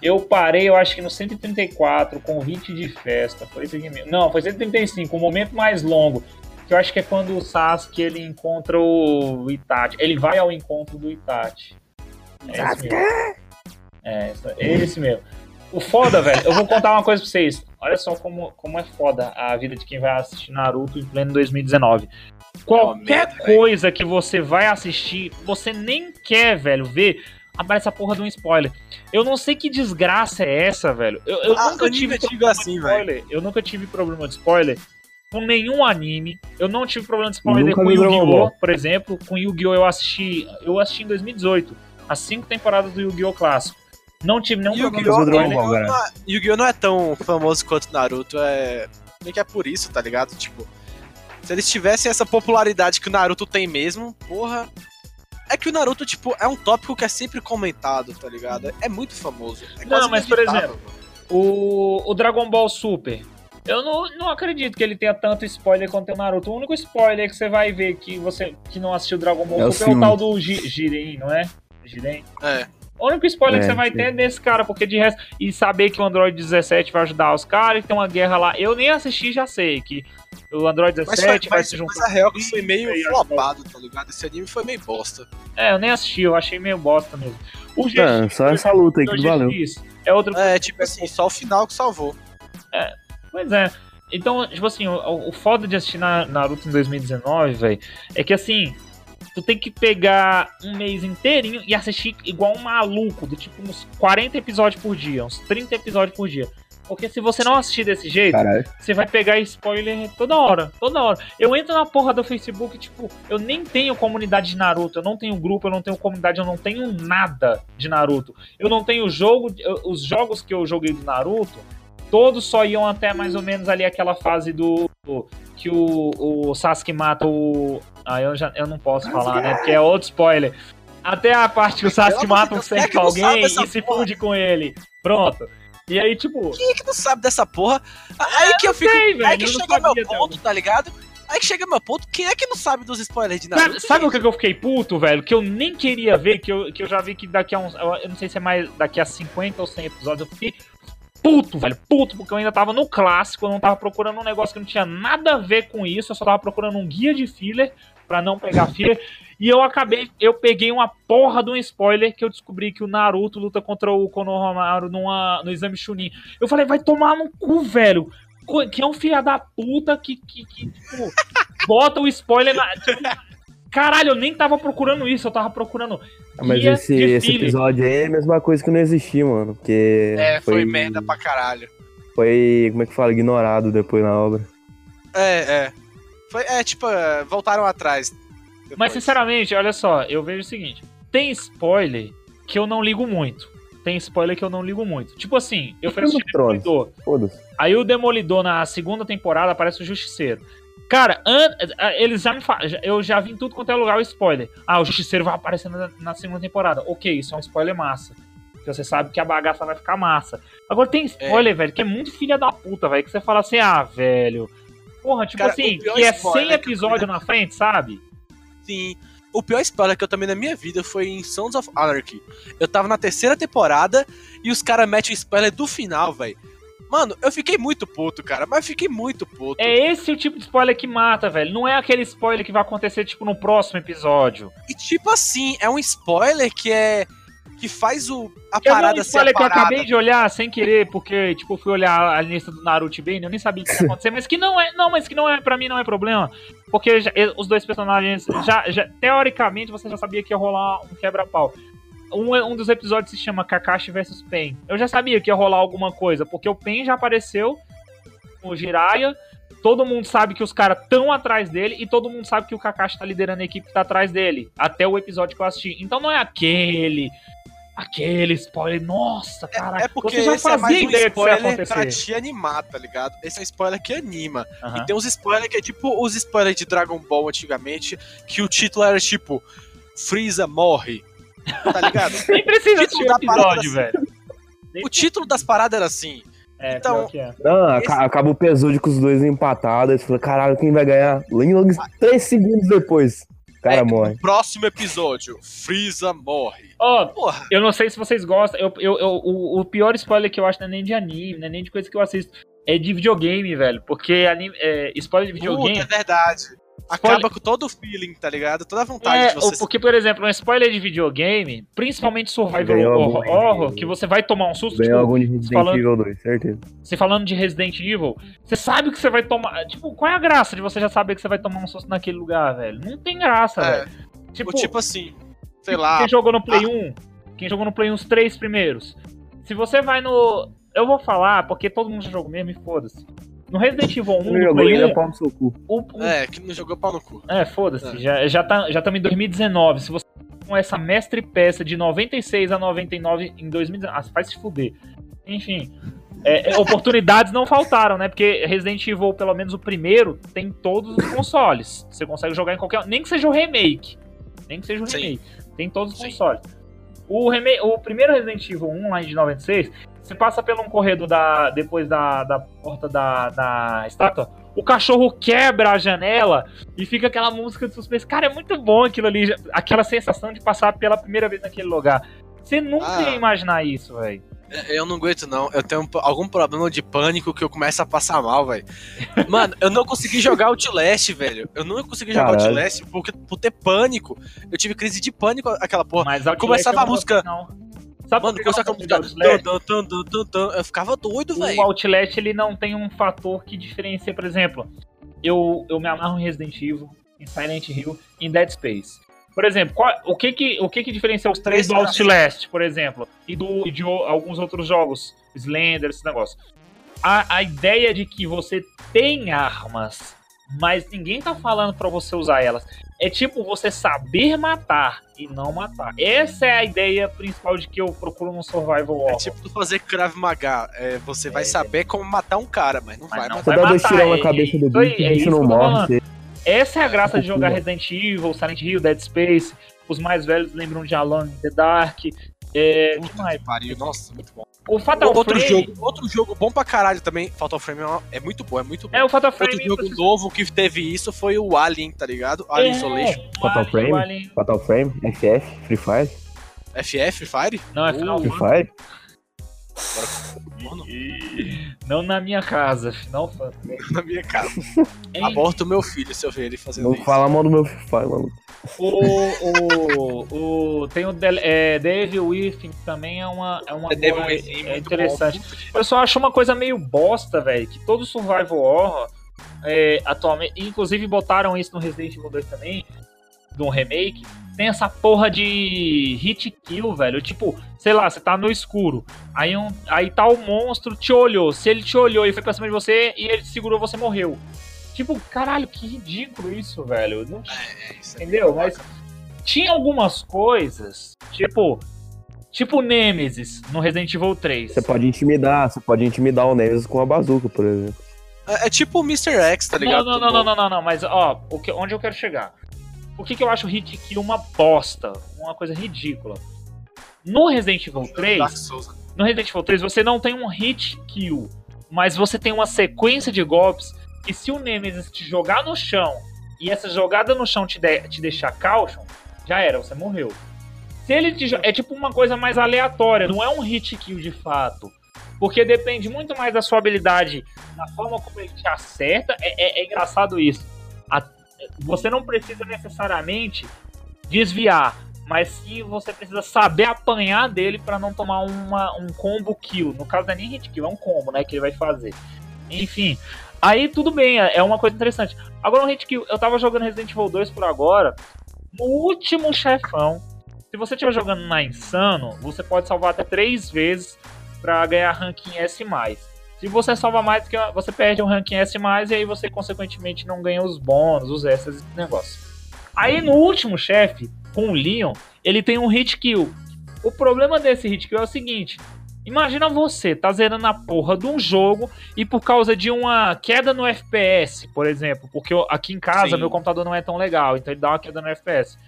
Eu parei, eu acho que no 134, convite de festa. Foi isso aqui mesmo. Não, foi 135, o momento mais longo. Que eu acho que é quando o Sasuke ele encontra o Itachi. Ele vai ao encontro do Itachi. É esse mesmo. É, esse- é esse mesmo. O foda, velho, eu vou contar uma coisa pra vocês. Olha só como, como é foda a vida de quem vai assistir Naruto em pleno 2019. Qualquer merda, velho. coisa que você vai assistir, você nem quer, velho, ver, aparece a porra de um spoiler. Eu não sei que desgraça é essa, velho. Eu, eu Ah, nunca anime tive problema assim, velho. Eu nunca tive problema de spoiler com nenhum anime. Eu não tive problema de spoiler com Yu-Gi-Oh! Por exemplo, com Yu-Gi-Oh! eu assisti. Eu assisti em 2018. As cinco temporadas do Yu-Gi-Oh! clássico. Não tive nenhum problema de Yu-Gi-Oh! Dragon. Ball, é- Yu-Gi-Oh! não é tão famoso quanto Naruto, é. Nem que é por isso, tá ligado? Tipo, se eles tivessem essa popularidade que o Naruto tem mesmo, porra. É que o Naruto, tipo, é um tópico que é sempre comentado, tá ligado? É muito famoso. É Não, mas, por exemplo, O, o Dragon Ball Super. Eu não, não acredito que ele tenha tanto spoiler quanto o Naruto. O único spoiler que você vai ver que você que não assistiu Dragon Ball É o Super é o tal do Ji- Jiren, não é? Jiren. É. O único spoiler que É, você vai sim. ter é desse cara, porque de resto. E saber que o Android 17 vai ajudar os caras, que tem uma guerra lá. Eu nem assisti, já sei que o Android Mas, 17 foi, vai mas, se mas juntar. a real que foi meio Aí, flopado, tá ligado? Esse anime foi meio bosta. É, eu nem assisti, eu achei meio bosta mesmo. O GX, É, só essa luta aí que valeu. É outro É, tipo assim, só o final que salvou. Pois é. Então, tipo assim, o, o foda de assistir na, Naruto em 2019, velho, é que assim, tu tem que pegar um mês inteirinho e assistir igual um maluco, do tipo uns 40 episódios por dia, uns 30 episódios por dia. Porque se você não assistir desse jeito, Caralho. você vai pegar spoiler toda hora, toda hora. Eu entro na porra do Facebook, tipo, eu nem tenho comunidade de Naruto, eu não tenho grupo, eu não tenho comunidade, eu não tenho nada de Naruto. Eu não tenho jogo, eu- os jogos que eu joguei do Naruto, todos só iam até mais ou menos ali aquela fase do que o, o Sasuke mata o ah, eu já eu não posso falar, né? Porque é outro spoiler. Até a parte que o Sasuke mata um é certo alguém e se porra? funde com ele. Pronto. E aí, tipo, Quem é que não sabe dessa porra? Aí que eu fico. sei, velho, aí que eu chega meu ponto, tá ligado? Aí que chega meu ponto, quem é que não sabe dos spoilers de Naruto? Sabe, o que que eu fiquei puto, velho? Que eu nem queria ver, que eu, que eu já vi que daqui a uns. Eu eu não sei se é mais daqui a 50 ou 100 episódios. Eu fiquei puto, velho. Puto, porque eu ainda tava no clássico, eu não tava procurando um negócio que não tinha nada a ver com isso. Eu só tava procurando um guia de filler pra não pegar filler. E eu acabei, eu peguei uma porra de um spoiler que eu descobri que o Naruto luta contra o Konohamaru numa, no exame Chunin. Eu falei, vai tomar no cu, velho. Que é um filho da puta que, que, que tipo, bota o spoiler na. tipo, Caralho, eu nem tava procurando isso, eu tava procurando. Ah, Mas guia esse, de esse episódio aí é a mesma coisa que não existia, mano. Porque. É, foi, merda pra caralho. Foi, como é que fala? Ignorado depois na obra. É, é. Foi, é, tipo, é, voltaram atrás. depois. Mas sinceramente, olha só, eu vejo o seguinte: tem spoiler que eu não ligo muito. Tem spoiler que eu não ligo muito. Tipo assim, eu fui assistir. Demolidor. Aí o Demolidor na segunda temporada aparece o Justiceiro. Cara, eles já me fa... já- Eu já vi em tudo quanto é lugar o spoiler. Ah, o Justiceiro vai aparecer na, na segunda temporada. Ok, isso é um spoiler massa. Porque você sabe que a bagaça vai ficar massa. Agora tem spoiler, velho, que é muito filha da puta, velho. Que você fala assim, ah, velho. Porra, tipo Cara, assim, que é spoiler 100 que eu episódios na frente, sabe? Sim. O pior spoiler que eu também na minha vida foi em Sons of Anarchy. Eu tava na terceira temporada e os caras metem o spoiler do final, velho. Mano, eu fiquei muito puto, cara, mas fiquei muito puto. É esse o tipo de spoiler que mata, velho. Não é aquele spoiler que vai acontecer, tipo, no próximo episódio. E tipo assim, é um spoiler que é. que faz o. a Eu parada um ser a spoiler que eu acabei de olhar sem querer, porque, tipo, fui olhar a lista do Naruto bem, eu nem sabia o que ia acontecer, mas que não é, não, mas que não é, pra mim não é problema, porque já- os dois personagens, já, já, teoricamente, você já sabia que ia rolar um quebra-pau. Um, um dos episódios se chama Kakashi vs Pen. Eu já sabia que ia rolar alguma coisa, porque o Pen já apareceu, o Jiraiya, todo mundo sabe que os caras estão atrás dele e todo mundo sabe que o Kakashi tá liderando a equipe que tá atrás dele, até o episódio que eu assisti. Então não é aquele aquele spoiler, nossa, cara, É porque você já esse é mais um spoiler pra te animar, tá ligado? Esse é um spoiler que anima. Aham. E tem uns spoilers que é tipo os spoilers de Dragon Ball antigamente, que o título era tipo Freeza morre. Tá ligado? Nem precisa parada episódio, velho. o título das paradas era assim. É, Então- é. Não, Esse- aca- acaba o episódio com os dois empatados. Você fala, caralho, quem vai ganhar? Logo três segundos depois. O cara É, morre. Próximo episódio, Freeza morre. Ó, Porra, eu não sei se vocês gostam, eu, eu, eu- o, o pior spoiler que eu acho não é nem de anime, não é nem de coisa que eu assisto, é de videogame, velho, porque anime, é, spoiler de puta, videogame... é verdade. Acaba com todo o feeling, tá ligado? Toda a vontade É, de você. porque, por exemplo, um spoiler de videogame, principalmente survival horror, algum- horror, que você vai tomar um susto, Ganhou tipo, algum de Resident falando- Evil 2, certeza. você falando de Resident Evil, você sabe que você vai tomar. Tipo, qual é a graça de você já saber que você vai tomar um susto naquele lugar, velho? Não tem graça, É, velho. Tipo, tipo assim, sei tipo, lá. Quem jogou no Play 1, quem jogou no Play 1 os três primeiros. Se você vai no. Eu vou falar, porque todo mundo já jogou mesmo e foda-se. No Resident Evil 1, Não no jogou Play ainda 1, pau no seu cu. o, o- É, que não jogou pau no cu. é, foda-se, É. já, já, tá, já estamos em 2019. Se você com essa mestre peça de 96 a 99 em 2019, ah, faz se fuder. Enfim, é, é, oportunidades não faltaram, né? Porque Resident Evil, pelo menos o primeiro, tem todos os consoles. Você consegue jogar em qualquer. Nem que seja o remake. Nem que seja o Sim. remake. Tem todos os Sim. consoles. O, remake, o primeiro Resident Evil 1, lá de 96, você passa pelo um corredor da, depois da, da porta da, da estátua. O cachorro quebra a janela e fica aquela música de suspense. Cara, é muito bom aquilo ali. Aquela sensação de passar pela primeira vez naquele lugar. Você nunca Ah. ia imaginar isso, velho. É, Eu não aguento, não. Eu tenho um- algum problema de pânico que eu começo a passar mal, velho. Mano, eu não consegui jogar Outlast, velho. Eu não consegui jogar Caralho. Outlast porque, por ter pânico. Eu tive crise de pânico aquela porra. Mas Outlast Começava a música- não. Sabe Mano, por que eu começava a música. Tum, tum, tum. Eu ficava doido, O velho. Outlast ele não tem um fator que diferencia, por exemplo, eu, eu me amarro em Resident Evil, em Silent Hill, em Dead Space. Por exemplo, qual- o, que que, o que que diferencia os três do Outlast, por exemplo, e, do, e de o- alguns outros jogos, Slender, esse negócio? A, a ideia de que você tem armas, mas ninguém tá falando pra você usar elas. É tipo você saber matar e não matar. Essa é a ideia principal de que eu procuro no Survival Horror. É tipo fazer Krav Maga. É, você vai É. saber como matar um cara, mas não Mas vai não matar. Você vai dá dois é- na cabeça do aí, bicho, é o bicho não morre. Você- Essa é a graça de jogar. Resident Evil, Silent Hill, Dead Space. Os mais velhos lembram de in the Dark. É, Puta pariu, nossa, muito bom. o Fatal outro, Frame. jogo, outro jogo bom pra caralho também. Fatal Frame é, é muito bom, é muito bom. É, o Fatal Frame. Outro jogo novo que teve isso foi o Alien, tá ligado? Alien É, Isolation. o Fatal Alien, Frame? Alien- Fatal Frame, FF, Free Fire, FF, Fire? Não, é Final Free Fantasy. Fire. Mano, Não na minha casa, Final Fantasy. na minha casa. Hein? Aborta o meu filho se eu ver ele fazendo Não isso. fala mal do meu Fire, mano. O, o, o, tem o The, é, The Evil Within, que também é uma, é uma Devil boa- Within, é interessante. bom. Eu só acho uma coisa meio bosta, velho, que todo survival horror, é, atualmente, inclusive botaram isso no Resident Evil 2 também, de um remake, tem essa porra de hit kill, velho. Tipo, sei lá, você tá no escuro. Aí, um, aí tá o monstro te olhou. Se ele te olhou e foi pra cima de você e ele te segurou, você morreu. Tipo, caralho, que ridículo isso, velho. Não, É, isso entendeu? Mas tinha algumas coisas, tipo. Tipo Nemesis no Resident Evil 3. Você pode intimidar, você pode intimidar o Nemesis com a bazuca, por exemplo. É, é tipo o Mr. X, tá ligado? Não, não, não, não, não, não, mas ó, o que, onde eu quero chegar? Por que, que eu acho hit kill uma bosta? Uma coisa ridícula. No Resident Evil 3, Dark Souls. no Resident Evil 3 você não tem um hit kill, mas você tem uma sequência de golpes que se o Nemesis te jogar no chão e essa jogada no chão te, de- te deixar caution, já era, você morreu. Se ele te é tipo uma coisa mais aleatória, não é um hit kill de fato. Porque depende muito mais da sua habilidade, na forma como ele te acerta. É, é- é engraçado isso. A- você não precisa necessariamente desviar, mas sim você precisa saber apanhar dele pra não tomar uma, um combo kill. No caso não é nem hit kill, é um combo, né, que ele vai fazer. Enfim, aí tudo bem, é é uma coisa interessante. Agora um hit kill, eu tava jogando Resident Evil 2 por agora, no último chefão, se você estiver jogando na Insano, você pode salvar até três vezes pra ganhar ranking S+. Se você salva mais do que você perde um ranking S+, e aí você consequentemente não ganha os bônus, os extras, esse negócio. Aí no último chefe, com o Leon, ele tem um hit kill. O problema desse hit kill é o seguinte: imagina você tá zerando a porra de um jogo e por causa de uma queda no FPS, por exemplo, porque eu- aqui em casa Sim. meu computador não é tão legal, então ele dá uma queda no FPS.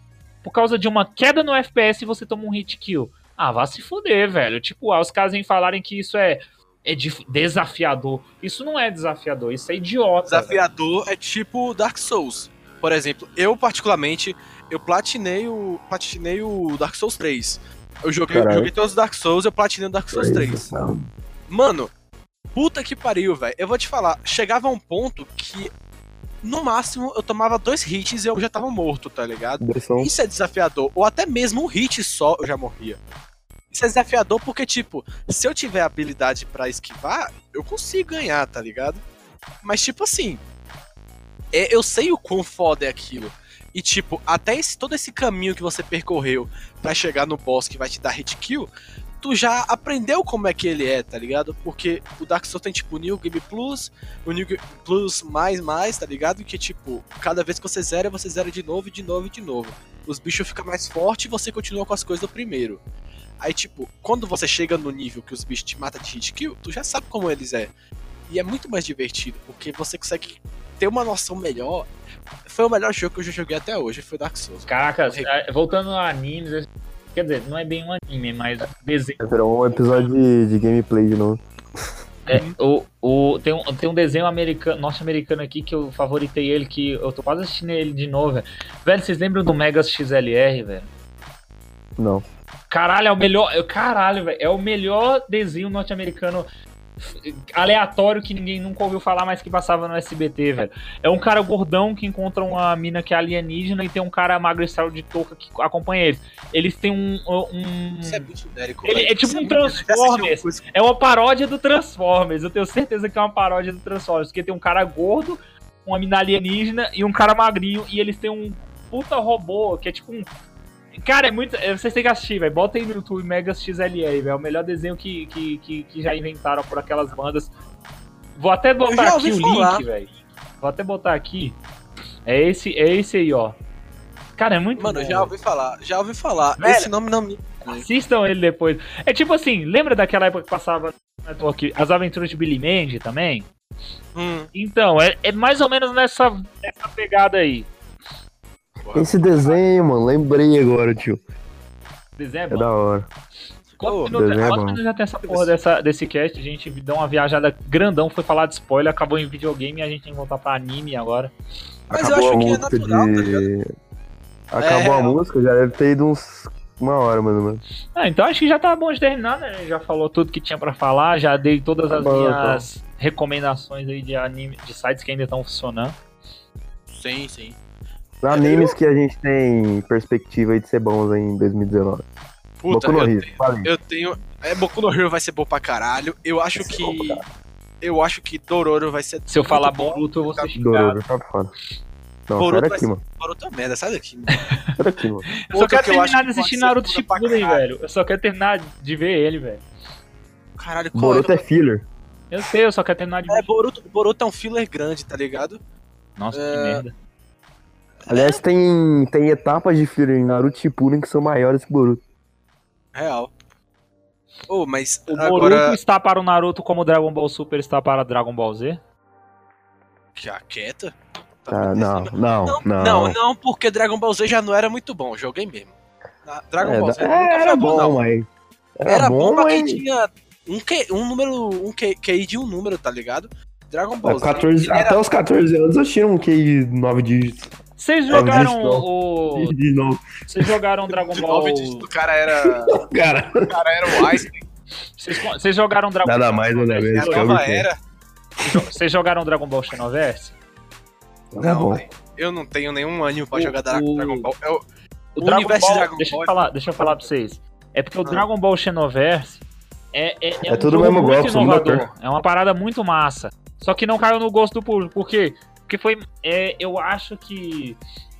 Por causa de uma queda no FPS você toma um hit kill. Ah, vá se fuder, velho. Tipo, ah, os caras vêm falarem que isso é, é desafiador. Isso não é desafiador, isso é idiota. velho. Desafiador é tipo Dark Souls. Por exemplo, eu particularmente, eu platinei o, platinei o Dark Souls 3. Eu joguei, Caralho. joguei todos os Dark Souls, eu platinei o Dark Souls 3. Mano, puta que pariu, velho. Eu vou te falar, chegava a um ponto que no máximo eu tomava dois hits e eu já tava morto, tá ligado? Isso é desafiador. Ou até mesmo um hit só eu já morria. É desafiador porque, tipo, se eu tiver habilidade pra esquivar, eu consigo ganhar, tá ligado? Mas, tipo assim, é- eu sei o quão foda é aquilo. E, tipo, até esse, todo esse caminho que você percorreu pra chegar no boss que vai te dar hit kill, tu já aprendeu como é que ele é, tá ligado? Porque o Dark Souls tem, tipo, o New Game Plus, o New Game Plus mais, mais, tá ligado? Que, tipo, cada vez que você zera, você zera de novo, de novo, de novo os bichos ficam mais fortes e você continua com as coisas do primeiro. Aí, tipo, quando você chega no nível que os bichos te matam de hit kill, tu já sabe como eles é. E é muito mais divertido, porque você consegue ter uma noção melhor. Foi o melhor jogo que eu já joguei até hoje, foi Dark Souls. Caraca, é, voltando a animes, quer dizer, não é bem um anime, mas desenho. Virou um episódio de, de gameplay de novo. É, o, o, tem, um, tem um desenho americano, norte-americano aqui que eu favoritei ele, que eu tô quase assistindo ele de novo, velho. Velho, vocês lembram do Megas XLR, velho? Não. Caralho, é o melhor. é- Caralho, velho. É o melhor desenho norte-americano aleatório que ninguém nunca ouviu falar, mas que passava no SBT, velho. É um cara gordão que encontra uma mina que é alienígena e tem um cara magricelo de touca que acompanha eles. Eles têm um. um... Isso é muito genérico. Ele é tipo Isso um genérico. Transformers. É uma paródia do Transformers. Eu tenho certeza que é uma paródia do Transformers. Porque tem um cara gordo, uma mina alienígena e um cara magrinho. E eles têm um puta robô que é tipo um. Cara, é muito. é, Vocês têm que assistir, velho. Bota aí no YouTube Megas XLR, velho. É o melhor desenho que, que, que, que já inventaram por aquelas bandas. Vou até botar aqui o falar. link, velho. Vou até botar aqui. É esse, é esse aí, ó. Cara, é muito Mano, bom, já ouvi falar, já ouvi falar. Velho. Esse nome não me. Assistam ele depois. É tipo assim, lembra daquela época que passava network As Aventuras de Billy Mandy também? Hum, Então, é, é mais ou menos nessa, nessa pegada aí. Esse desenho, mano, lembrei agora, tio. Desenho é É da hora. Quantos minutos, desenho é quantos minutos já tem essa porra dessa, desse cast? A gente deu uma viajada grandão, foi falar de spoiler, acabou em videogame e a gente tem que voltar pra anime agora. Mas eu Acabou acho a que é música natural, tá de. Acabou É. a música, já deve ter ido uns. Uma hora, mais ou menos. Ah, então acho que já tá bom de terminar, né? Já falou tudo que tinha pra falar, já dei todas Tá as bom, minhas recomendações aí de anime, de sites que ainda estão funcionando. Sim, sim. Animes que a gente tem perspectiva aí de ser bons aí em 2019. Puta, Boku no eu Hero, tenho, falei. eu tenho. É, Boku no Hero vai ser bom pra caralho. Eu acho que. Eu acho que Dororo vai ser. Se eu falar bom. Boruto, eu vou ser xingado. Dororo, tá foda. Não, Boruto sai daqui, ser- mano. Boruto é merda, sai daqui. mano. Sai daqui, mano. Eu só quero que eu terminar que de assistir Naruto Shippuden, velho. Eu só quero terminar de ver ele, velho. Caralho, qual Boruto é era? filler. Eu sei, eu só quero terminar de É, ver. Boruto, Boruto é um filler grande, tá ligado? Nossa, que é- merda. Aliás, tem, tem etapas de filler em Naruto Shippuden que são maiores que Boruto. Real. Oh, mas O Boruto agora... está para o Naruto como o Dragon Ball Super está para Dragon Ball Z? Que a quieta? Ah, não, não, Não, não. não, não, porque Dragon Ball Z já não era muito bom, joguei mesmo. Na- Dragon É, Ball Z é, nunca era foi bom, não. mas. Era, Era bom, bom, mas. tinha um, Q, um número, um Q, QI de um número, tá ligado? Dragon Ball Z 14, ele era- Até os 14 anos eu tinha um QI 9 dígitos. Vocês É, jogaram o. De novo. Vocês jogaram Dragon de Ball. o cara era. Cara, O cara era o Einstein, Vocês, jogaram Dragon nada Ball. mais, nada menos é o nova era. Vocês jogaram Dragon Ball Xenoverse? Não. Eu não tenho nenhum ânimo pra O- jogar Dra- o- Dragon Ball. Eu, O O Dragon universo Ball, de Dragon deixa Ball eu é falar, deixa eu falar pra vocês. É porque o Ah. Dragon Ball Xenoverse é, é, é, É um tudo jogo mesmo muito golpe, só inovador. motor. É uma parada muito massa. Só que não caiu no gosto do público. Por quê? Porque foi. é, eu acho que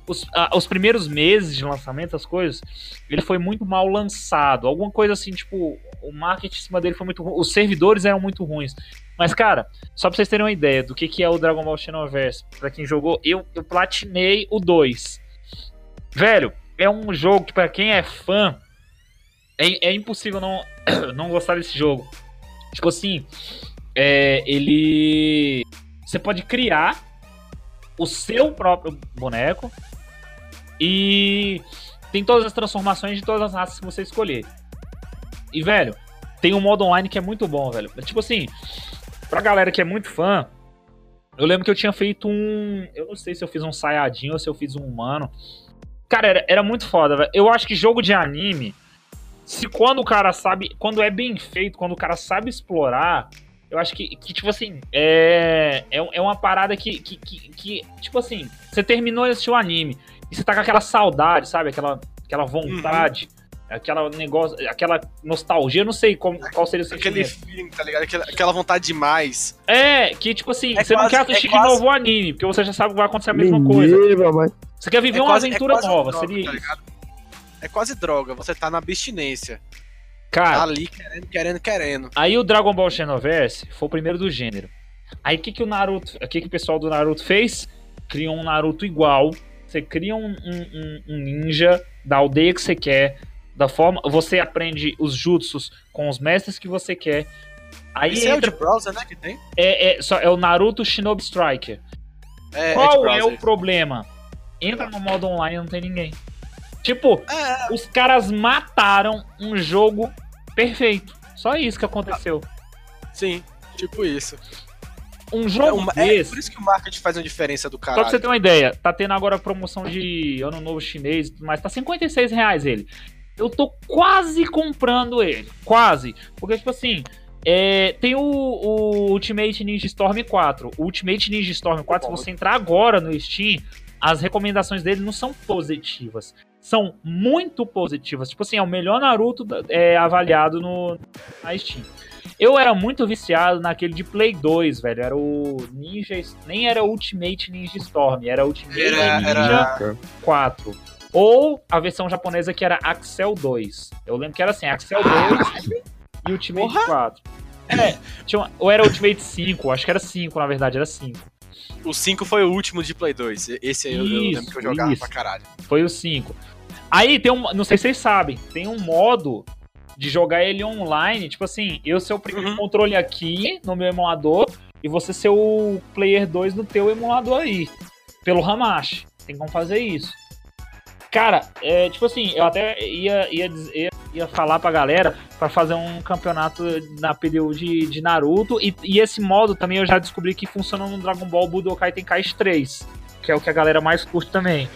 os, ah, os primeiros meses de lançamento, as coisas, ele foi muito mal lançado. Alguma coisa assim, tipo, o marketing em cima dele foi muito ruim. Os servidores eram muito ruins. Mas, cara, só pra vocês terem uma ideia do que, que é o Dragon Ball Xenoverse, pra quem jogou, eu, eu platinei o 2. Velho, é um jogo que, pra quem é fã, é, é impossível não, não gostar desse jogo. Tipo assim, é, ele. Você pode criar o seu próprio boneco e tem todas as transformações de todas as raças que você escolher. E, velho, tem um modo online que é muito bom, velho. Tipo assim, pra galera que é muito fã, eu lembro que eu tinha feito um. Eu não sei se eu fiz um Sayajin ou se eu fiz um humano. Cara, era, era muito foda, velho. Eu acho que jogo de anime, se quando o cara sabe. Quando é bem feito, quando o cara sabe explorar, eu acho que, que tipo assim, é, é, é uma parada que, que, que, que, tipo assim, você terminou de assistir o anime e você tá com aquela saudade, sabe? Aquela, aquela vontade, aquela negócio, aquela nostalgia, eu não sei como, qual seria o aquele sentimento. feeling, tá ligado? Aquela, aquela vontade demais. É, que tipo assim, É você não quase- quer é assistir quase- de novo o anime, porque você já sabe que vai acontecer a mesma coisa. Mentira, mas- Você quer viver É uma quase- é aventura nova, droga, seria tá? É quase droga, você tá na abstinência. Tá Cara, ali querendo, querendo, querendo. Aí o Dragon Ball Xenoverse foi o primeiro do gênero. Aí o que, que o Naruto, o que, que o pessoal do Naruto fez? Criou um Naruto igual. Você cria um, um- um- ninja da aldeia que você quer, da forma. Você aprende os jutsus com os mestres que você quer. Aí Esse é o entra, de browser, né, que tem? é, é, só, é o Naruto Shinobi Striker. É, Qual de é, browser. o problema? Entra no modo online e não tem ninguém. Tipo, É, os caras mataram um jogo perfeito. Só isso que aconteceu. sim, tipo isso. Um É, jogo uma- é desse. por isso que o marketing faz uma diferença do Só pra você ter uma ideia, tá tendo agora promoção de Ano Novo Chinês, mas tá 56 reais ele. Eu tô quase comprando ele. Quase. Porque, tipo assim, é, tem o, o Ultimate Ninja Storm 4. O Ultimate Ninja Storm 4, se você entrar agora no Steam, as recomendações dele não são positivas. São muito positivas. Tipo assim, é o melhor Naruto é, avaliado no, na Steam. Eu era muito viciado naquele de Play 2, velho. Era o Ninja. Nem era Ultimate Ninja Storm, era Ultimate Era- Ninja era- 4. Ou a versão japonesa que era Axel 2. Eu lembro que era assim, Axel 2 e Ultimate Porra! 4. É, tinha uma- ou era Ultimate 5, acho que era 5, na verdade, era 5. O 5 foi o último de Play 2. Esse aí eu, eu Isso, lembro que eu jogava isso. pra caralho. Foi o 5. Aí tem um. Não sei se vocês sabem, tem um modo de jogar ele online. Tipo assim, eu ser o primeiro Uhum. controle aqui no meu emulador e você ser o player 2 no teu emulador aí. Pelo Hamashi. Tem como fazer isso. Cara, é, tipo assim, eu até ia, ia, dizer- ia, ia falar pra galera pra fazer um campeonato na PDU de, de Naruto. E, e esse modo também eu já descobri que funciona no Dragon Ball Budokai Tenkaichi 3, que é o que a galera mais curte também.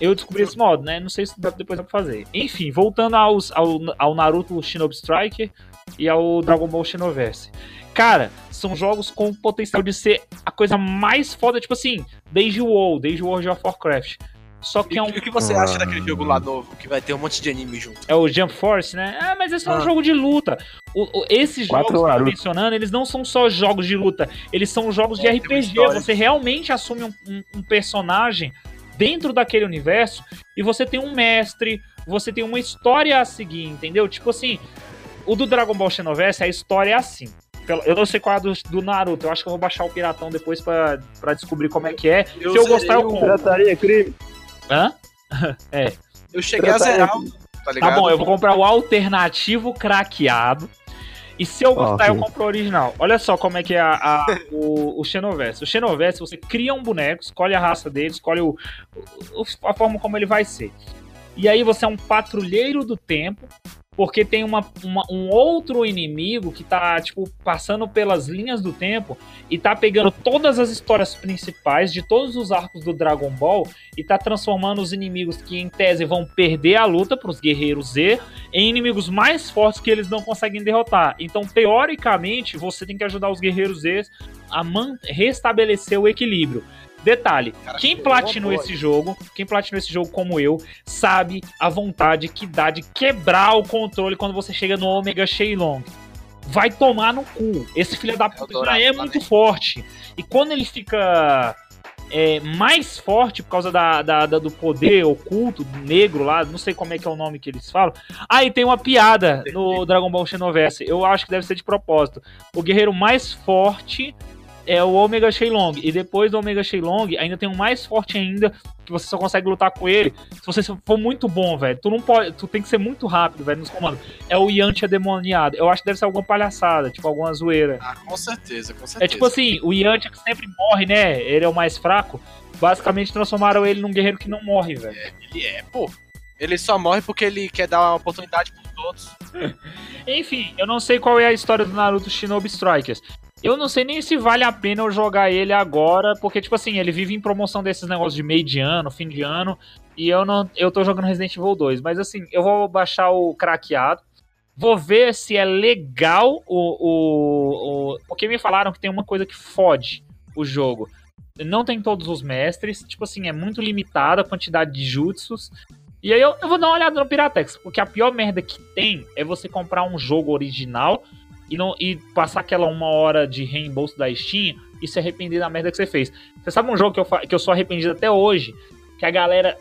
Eu descobri esse modo, né? Não sei se depois dá pra fazer. Enfim, voltando aos, ao, ao Naruto Shinobi Striker e ao Dragon Ball Xenoverse. Cara, são jogos com potencial de ser a coisa mais foda, tipo assim, desde o WoW, desde o World of Warcraft. Só que E é um o que você acha daquele jogo lá novo, que vai ter um monte de anime junto? é o Jump Force, né? Ah, mas esse é um Ah. jogo de luta. O- o- esses Quatro jogos que eu tô mencionando, eles não são só jogos de luta, eles são jogos de É, uma RPG. Você realmente assume um, um- um personagem dentro daquele universo e você tem um mestre, você tem uma história a seguir, entendeu? Tipo assim, o do Dragon Ball Xenoverse, a história é assim. Eu não sei qual é a do, do Naruto, eu acho que eu vou baixar o Piratão depois pra, pra descobrir como é que é. Se eu gostar, eu compro. Pirataria, crime. Hã? Eu cheguei a Trataria. zerar, o- tá Tá ligado? bom, eu vou comprar o alternativo craqueado. E se eu gostar, eu Ok. compro o original. Olha só como é que é a, a- o, o Xenoverse. O Xenoverse, você cria um boneco, escolhe a raça dele, escolhe o, o- a forma como ele vai ser. E aí você é um patrulheiro do tempo, porque tem uma, uma- um outro inimigo que tá, tipo, passando pelas linhas do tempo e tá pegando todas as histórias principais de todos os arcos do Dragon Ball e tá transformando os inimigos que, em tese, vão perder a luta pros guerreiros Z em inimigos mais fortes que eles não conseguem derrotar. Então, teoricamente, você tem que ajudar os guerreiros Z a restabelecer o equilíbrio. Detalhe, Cara, quem que platinou esse jogo, quem platinou esse jogo como eu, sabe a vontade que dá de quebrar o controle quando você chega no Omega Shenlong. Vai tomar no cu. Esse filho da puta já é muito forte. E quando ele fica é, mais forte por causa da, da- da- do poder oculto negro lá, não sei como é que é o nome que eles falam. Aí tem uma piada no Dragon Ball Xenoverse. Eu acho que deve ser de propósito. O guerreiro mais forte é o Omega Shenlong. E depois do Omega Shenlong, ainda tem um mais forte ainda, que você só consegue lutar com ele se você for muito bom, velho. Tu não pode. Tu tem que ser muito rápido, velho, nos comandos. É o Yantia demoniado. Eu acho que deve ser alguma palhaçada, tipo alguma zoeira. Ah, com certeza, com certeza. É tipo assim, o Yantia que sempre morre, né? Ele é o mais fraco. Basicamente transformaram ele num guerreiro que não morre, velho. Ele é, pô. Ele só morre porque ele quer dar uma oportunidade pros outros. Enfim, eu não sei qual é a história do Naruto Shinobi Strikers. Eu não sei nem se vale a pena eu jogar ele agora, porque, tipo assim, ele vive em promoção desses negócios de meio de ano, fim de ano, e eu não. Eu tô jogando Resident Evil 2. Mas assim, eu vou baixar o craqueado. Vou ver se é legal o, o, o. Porque me falaram que tem uma coisa que fode o jogo. Não tem todos os mestres, tipo assim, é muito limitada a quantidade de jutsus. E aí eu, eu vou dar uma olhada no Piratex, porque a pior merda que tem é você comprar um jogo original e, não, e passar aquela uma hora de reembolso da Steam e se arrepender da merda que você fez. Você sabe um jogo que eu, que eu sou arrependido até hoje? Que a galera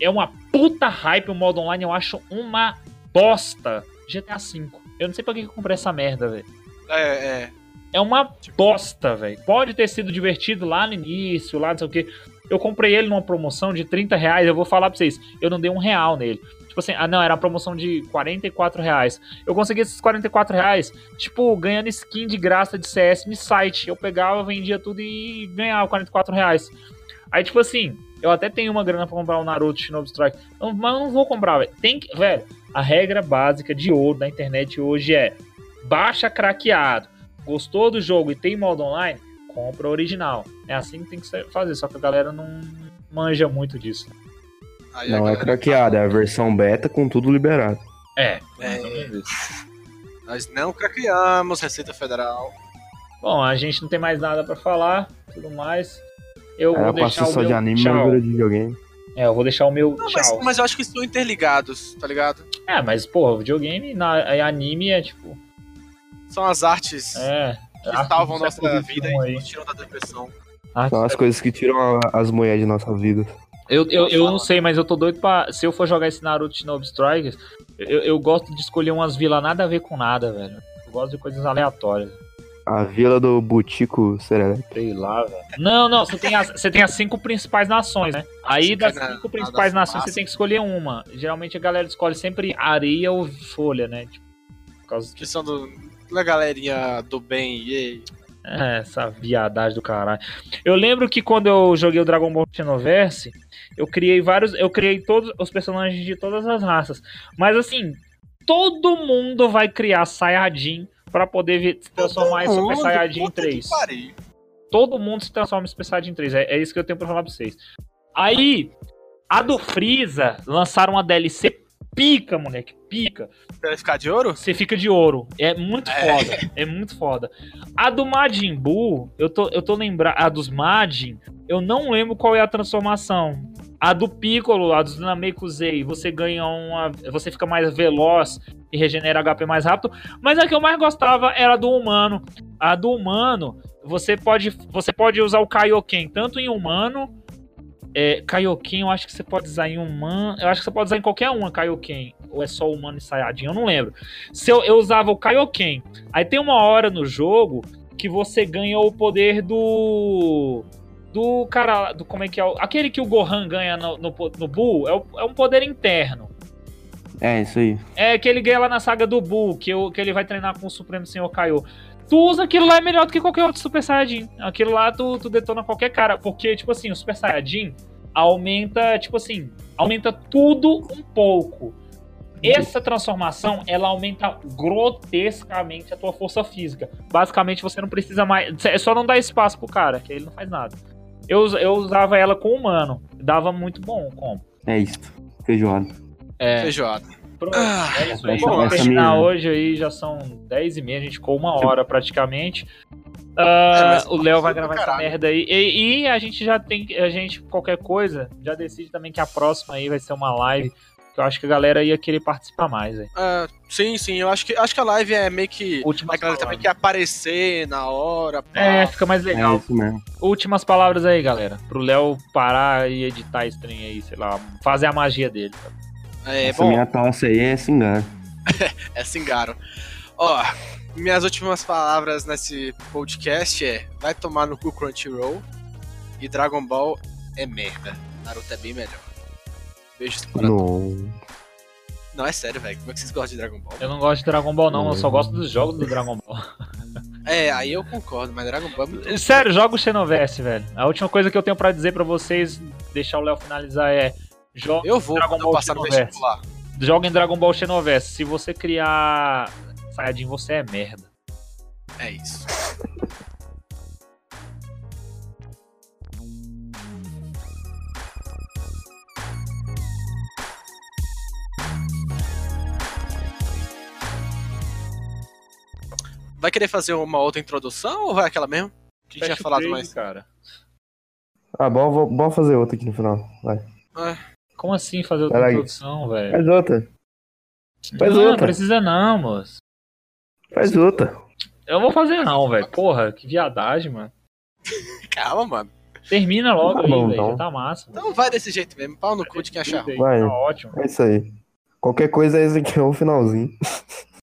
é uma puta hype o modo online, eu acho uma bosta. GTA V. Eu não sei pra que que eu comprei essa merda, velho. É, é. É uma bosta, velho. Pode ter sido divertido lá no início, lá não sei o que. Eu comprei ele numa promoção de 30 reais. Eu vou falar pra vocês, eu não dei um real nele. Tipo assim, ah não, era uma promoção de 44 reais. Eu consegui esses 44 reais, tipo, ganhando skin de graça de CS no site. Eu pegava, vendia tudo e ganhava 44 reais. Aí, tipo assim, eu até tenho uma grana pra comprar o Naruto Shinobi Strike. Mas eu não vou comprar, velho. Tem que. Velho, a regra básica de ouro da internet hoje é baixa craqueado. Gostou do jogo e tem modo online? Compra original. É assim que tem que fazer, só que a galera não manja muito disso. Aí Não é craqueada, é a versão beta com tudo liberado. É. É, nós não craqueamos, Receita Federal. Bom, a gente não tem mais nada pra falar, tudo mais. Eu Ela vou deixar o só meu de anime, tchau. de videogame. É, eu vou deixar o meu Não, mas, tchau. mas eu acho que estão interligados, tá ligado? É, mas porra, videogame, na, é anime é tipo, São as artes é, que arte salvam nossa vida XXI e aí. nos tiram da depressão. Arte São as coisas que tiram a- as mulheres de nossa vida. Eu, eu, eu não sei, mas eu tô doido pra. Se eu for jogar esse Naruto Shinobi Strikers, eu, eu gosto de escolher umas vilas nada a ver com nada, velho. Eu gosto de coisas aleatórias. A vila do Butico Serelepe. Sei lá, velho. Não, não, você tem, as, você tem as cinco principais nações, né? Aí das cinco na principais nações fumaça. você tem que escolher uma. Geralmente a galera escolhe sempre areia ou folha, né? Tipo, por causa Que são do, da galerinha do bem. E É, essa viadagem do caralho. Eu lembro que quando eu joguei o Dragon Ball Xenoverse, eu criei vários. Eu criei todos os personagens de todas as raças. Mas assim, todo mundo vai criar Saiyajin pra poder se transformar em Super Saiyajin 3. Todo mundo se transforma em Super Saiyajin 3. É, é isso que eu tenho pra falar pra vocês. Aí, a do Freeza lançaram uma DLC pica, moleque. Pica. Vai ficar de ouro? Você fica de ouro. É muito É. foda. É muito foda. A do Majin Buu, eu tô, eu tô lembrando. A dos Majin, eu não lembro qual é a transformação. A do Piccolo, a dos Namekusei, você ganha uma. Você fica mais veloz e regenera HP mais rápido. Mas a que eu mais gostava era a do humano. A do humano, você pode, você pode usar o Kaioken tanto em humano É, Kaioken, eu acho que você pode usar em humano. Eu acho que você pode usar em qualquer uma Kaioken. Ou é só humano e Saiyajin, eu não lembro. Se eu, eu usava o Kaioken. Aí tem uma hora no jogo que você ganha o poder do. Do cara. Do, como é que é? o- Aquele que o Gohan ganha no, no, no Bull é, o- é um poder interno. É, isso aí. É que ele ganha lá na saga do Bull, que, o- que ele vai treinar com o Supremo Senhor Kaiô. Tu usa aquilo lá é melhor do que qualquer outro Super Saiyajin. Aquilo lá tu, tu detona qualquer cara. Porque, tipo assim, o Super Saiyajin aumenta, tipo assim, aumenta tudo um pouco. Essa transformação, ela aumenta grotescamente a tua força física. Basicamente, você não precisa mais. É só não dar espaço pro cara, que ele não faz nada. Eu, eu usava ela com humano. Dava muito bom o combo. É isso. Feijoada. É. Feijoada. Pronto, Ah, é isso aí. terminar minha- hoje aí, já são 10 e meia, a gente ficou uma hora praticamente. É, Ah, mas o Léo vai gravar essa merda aí. E, e a gente já tem, a gente, qualquer coisa, já decide também que a próxima aí vai ser uma live. Que eu acho que a galera ia querer participar mais. Ah, sim, sim, eu acho que, acho que a live é meio que. Últimas A galera também quer aparecer na hora. pá. É, fica mais É legal. isso mesmo. Últimas palavras aí, galera. Pro Léo parar e editar esse trem aí, sei lá, fazer a magia dele. É, Essa bom, minha tosse aí é cingano. é Singaro. Ó, minhas últimas palavras nesse podcast é: vai tomar no cu Crunchyroll e Dragon Ball é merda. Naruto é bem melhor. Beijos para Não. Não, é sério, velho. Como é que vocês gostam de Dragon Ball? Eu não gosto de Dragon Ball, não. Eu só Uhum. gosto dos jogos do Dragon Ball. É, aí eu concordo, mas Dragon Ball é muito. Sério, joga o Xenoverse, velho. A última coisa que eu tenho pra dizer pra vocês, deixar o Léo finalizar, é. Jo Eu vou Dragon Ball passar no Xenoverse. vestibular. Joga em Dragon Ball Xenoverse. Se você criar Saiyajin, você é merda. É isso. Vai querer fazer uma outra introdução ou vai aquela mesmo? Que a gente tinha falado trade, mais. cara. Ah, bom, vou, bom fazer outra aqui no final. Vai. Como assim fazer outra introdução, velho? Faz outra. Faz não, outra. Não precisa não, moço. Faz outra. Eu vou fazer não, velho. Porra, que viadagem, mano. Calma, mano. Termina logo Tá aí, bom, velho. então. Já tá massa. Então vai desse jeito mesmo. Pau no cu de quem achar ruim. Vai. Tá ótimo. É isso aí. Qualquer coisa, esse aqui é o finalzinho.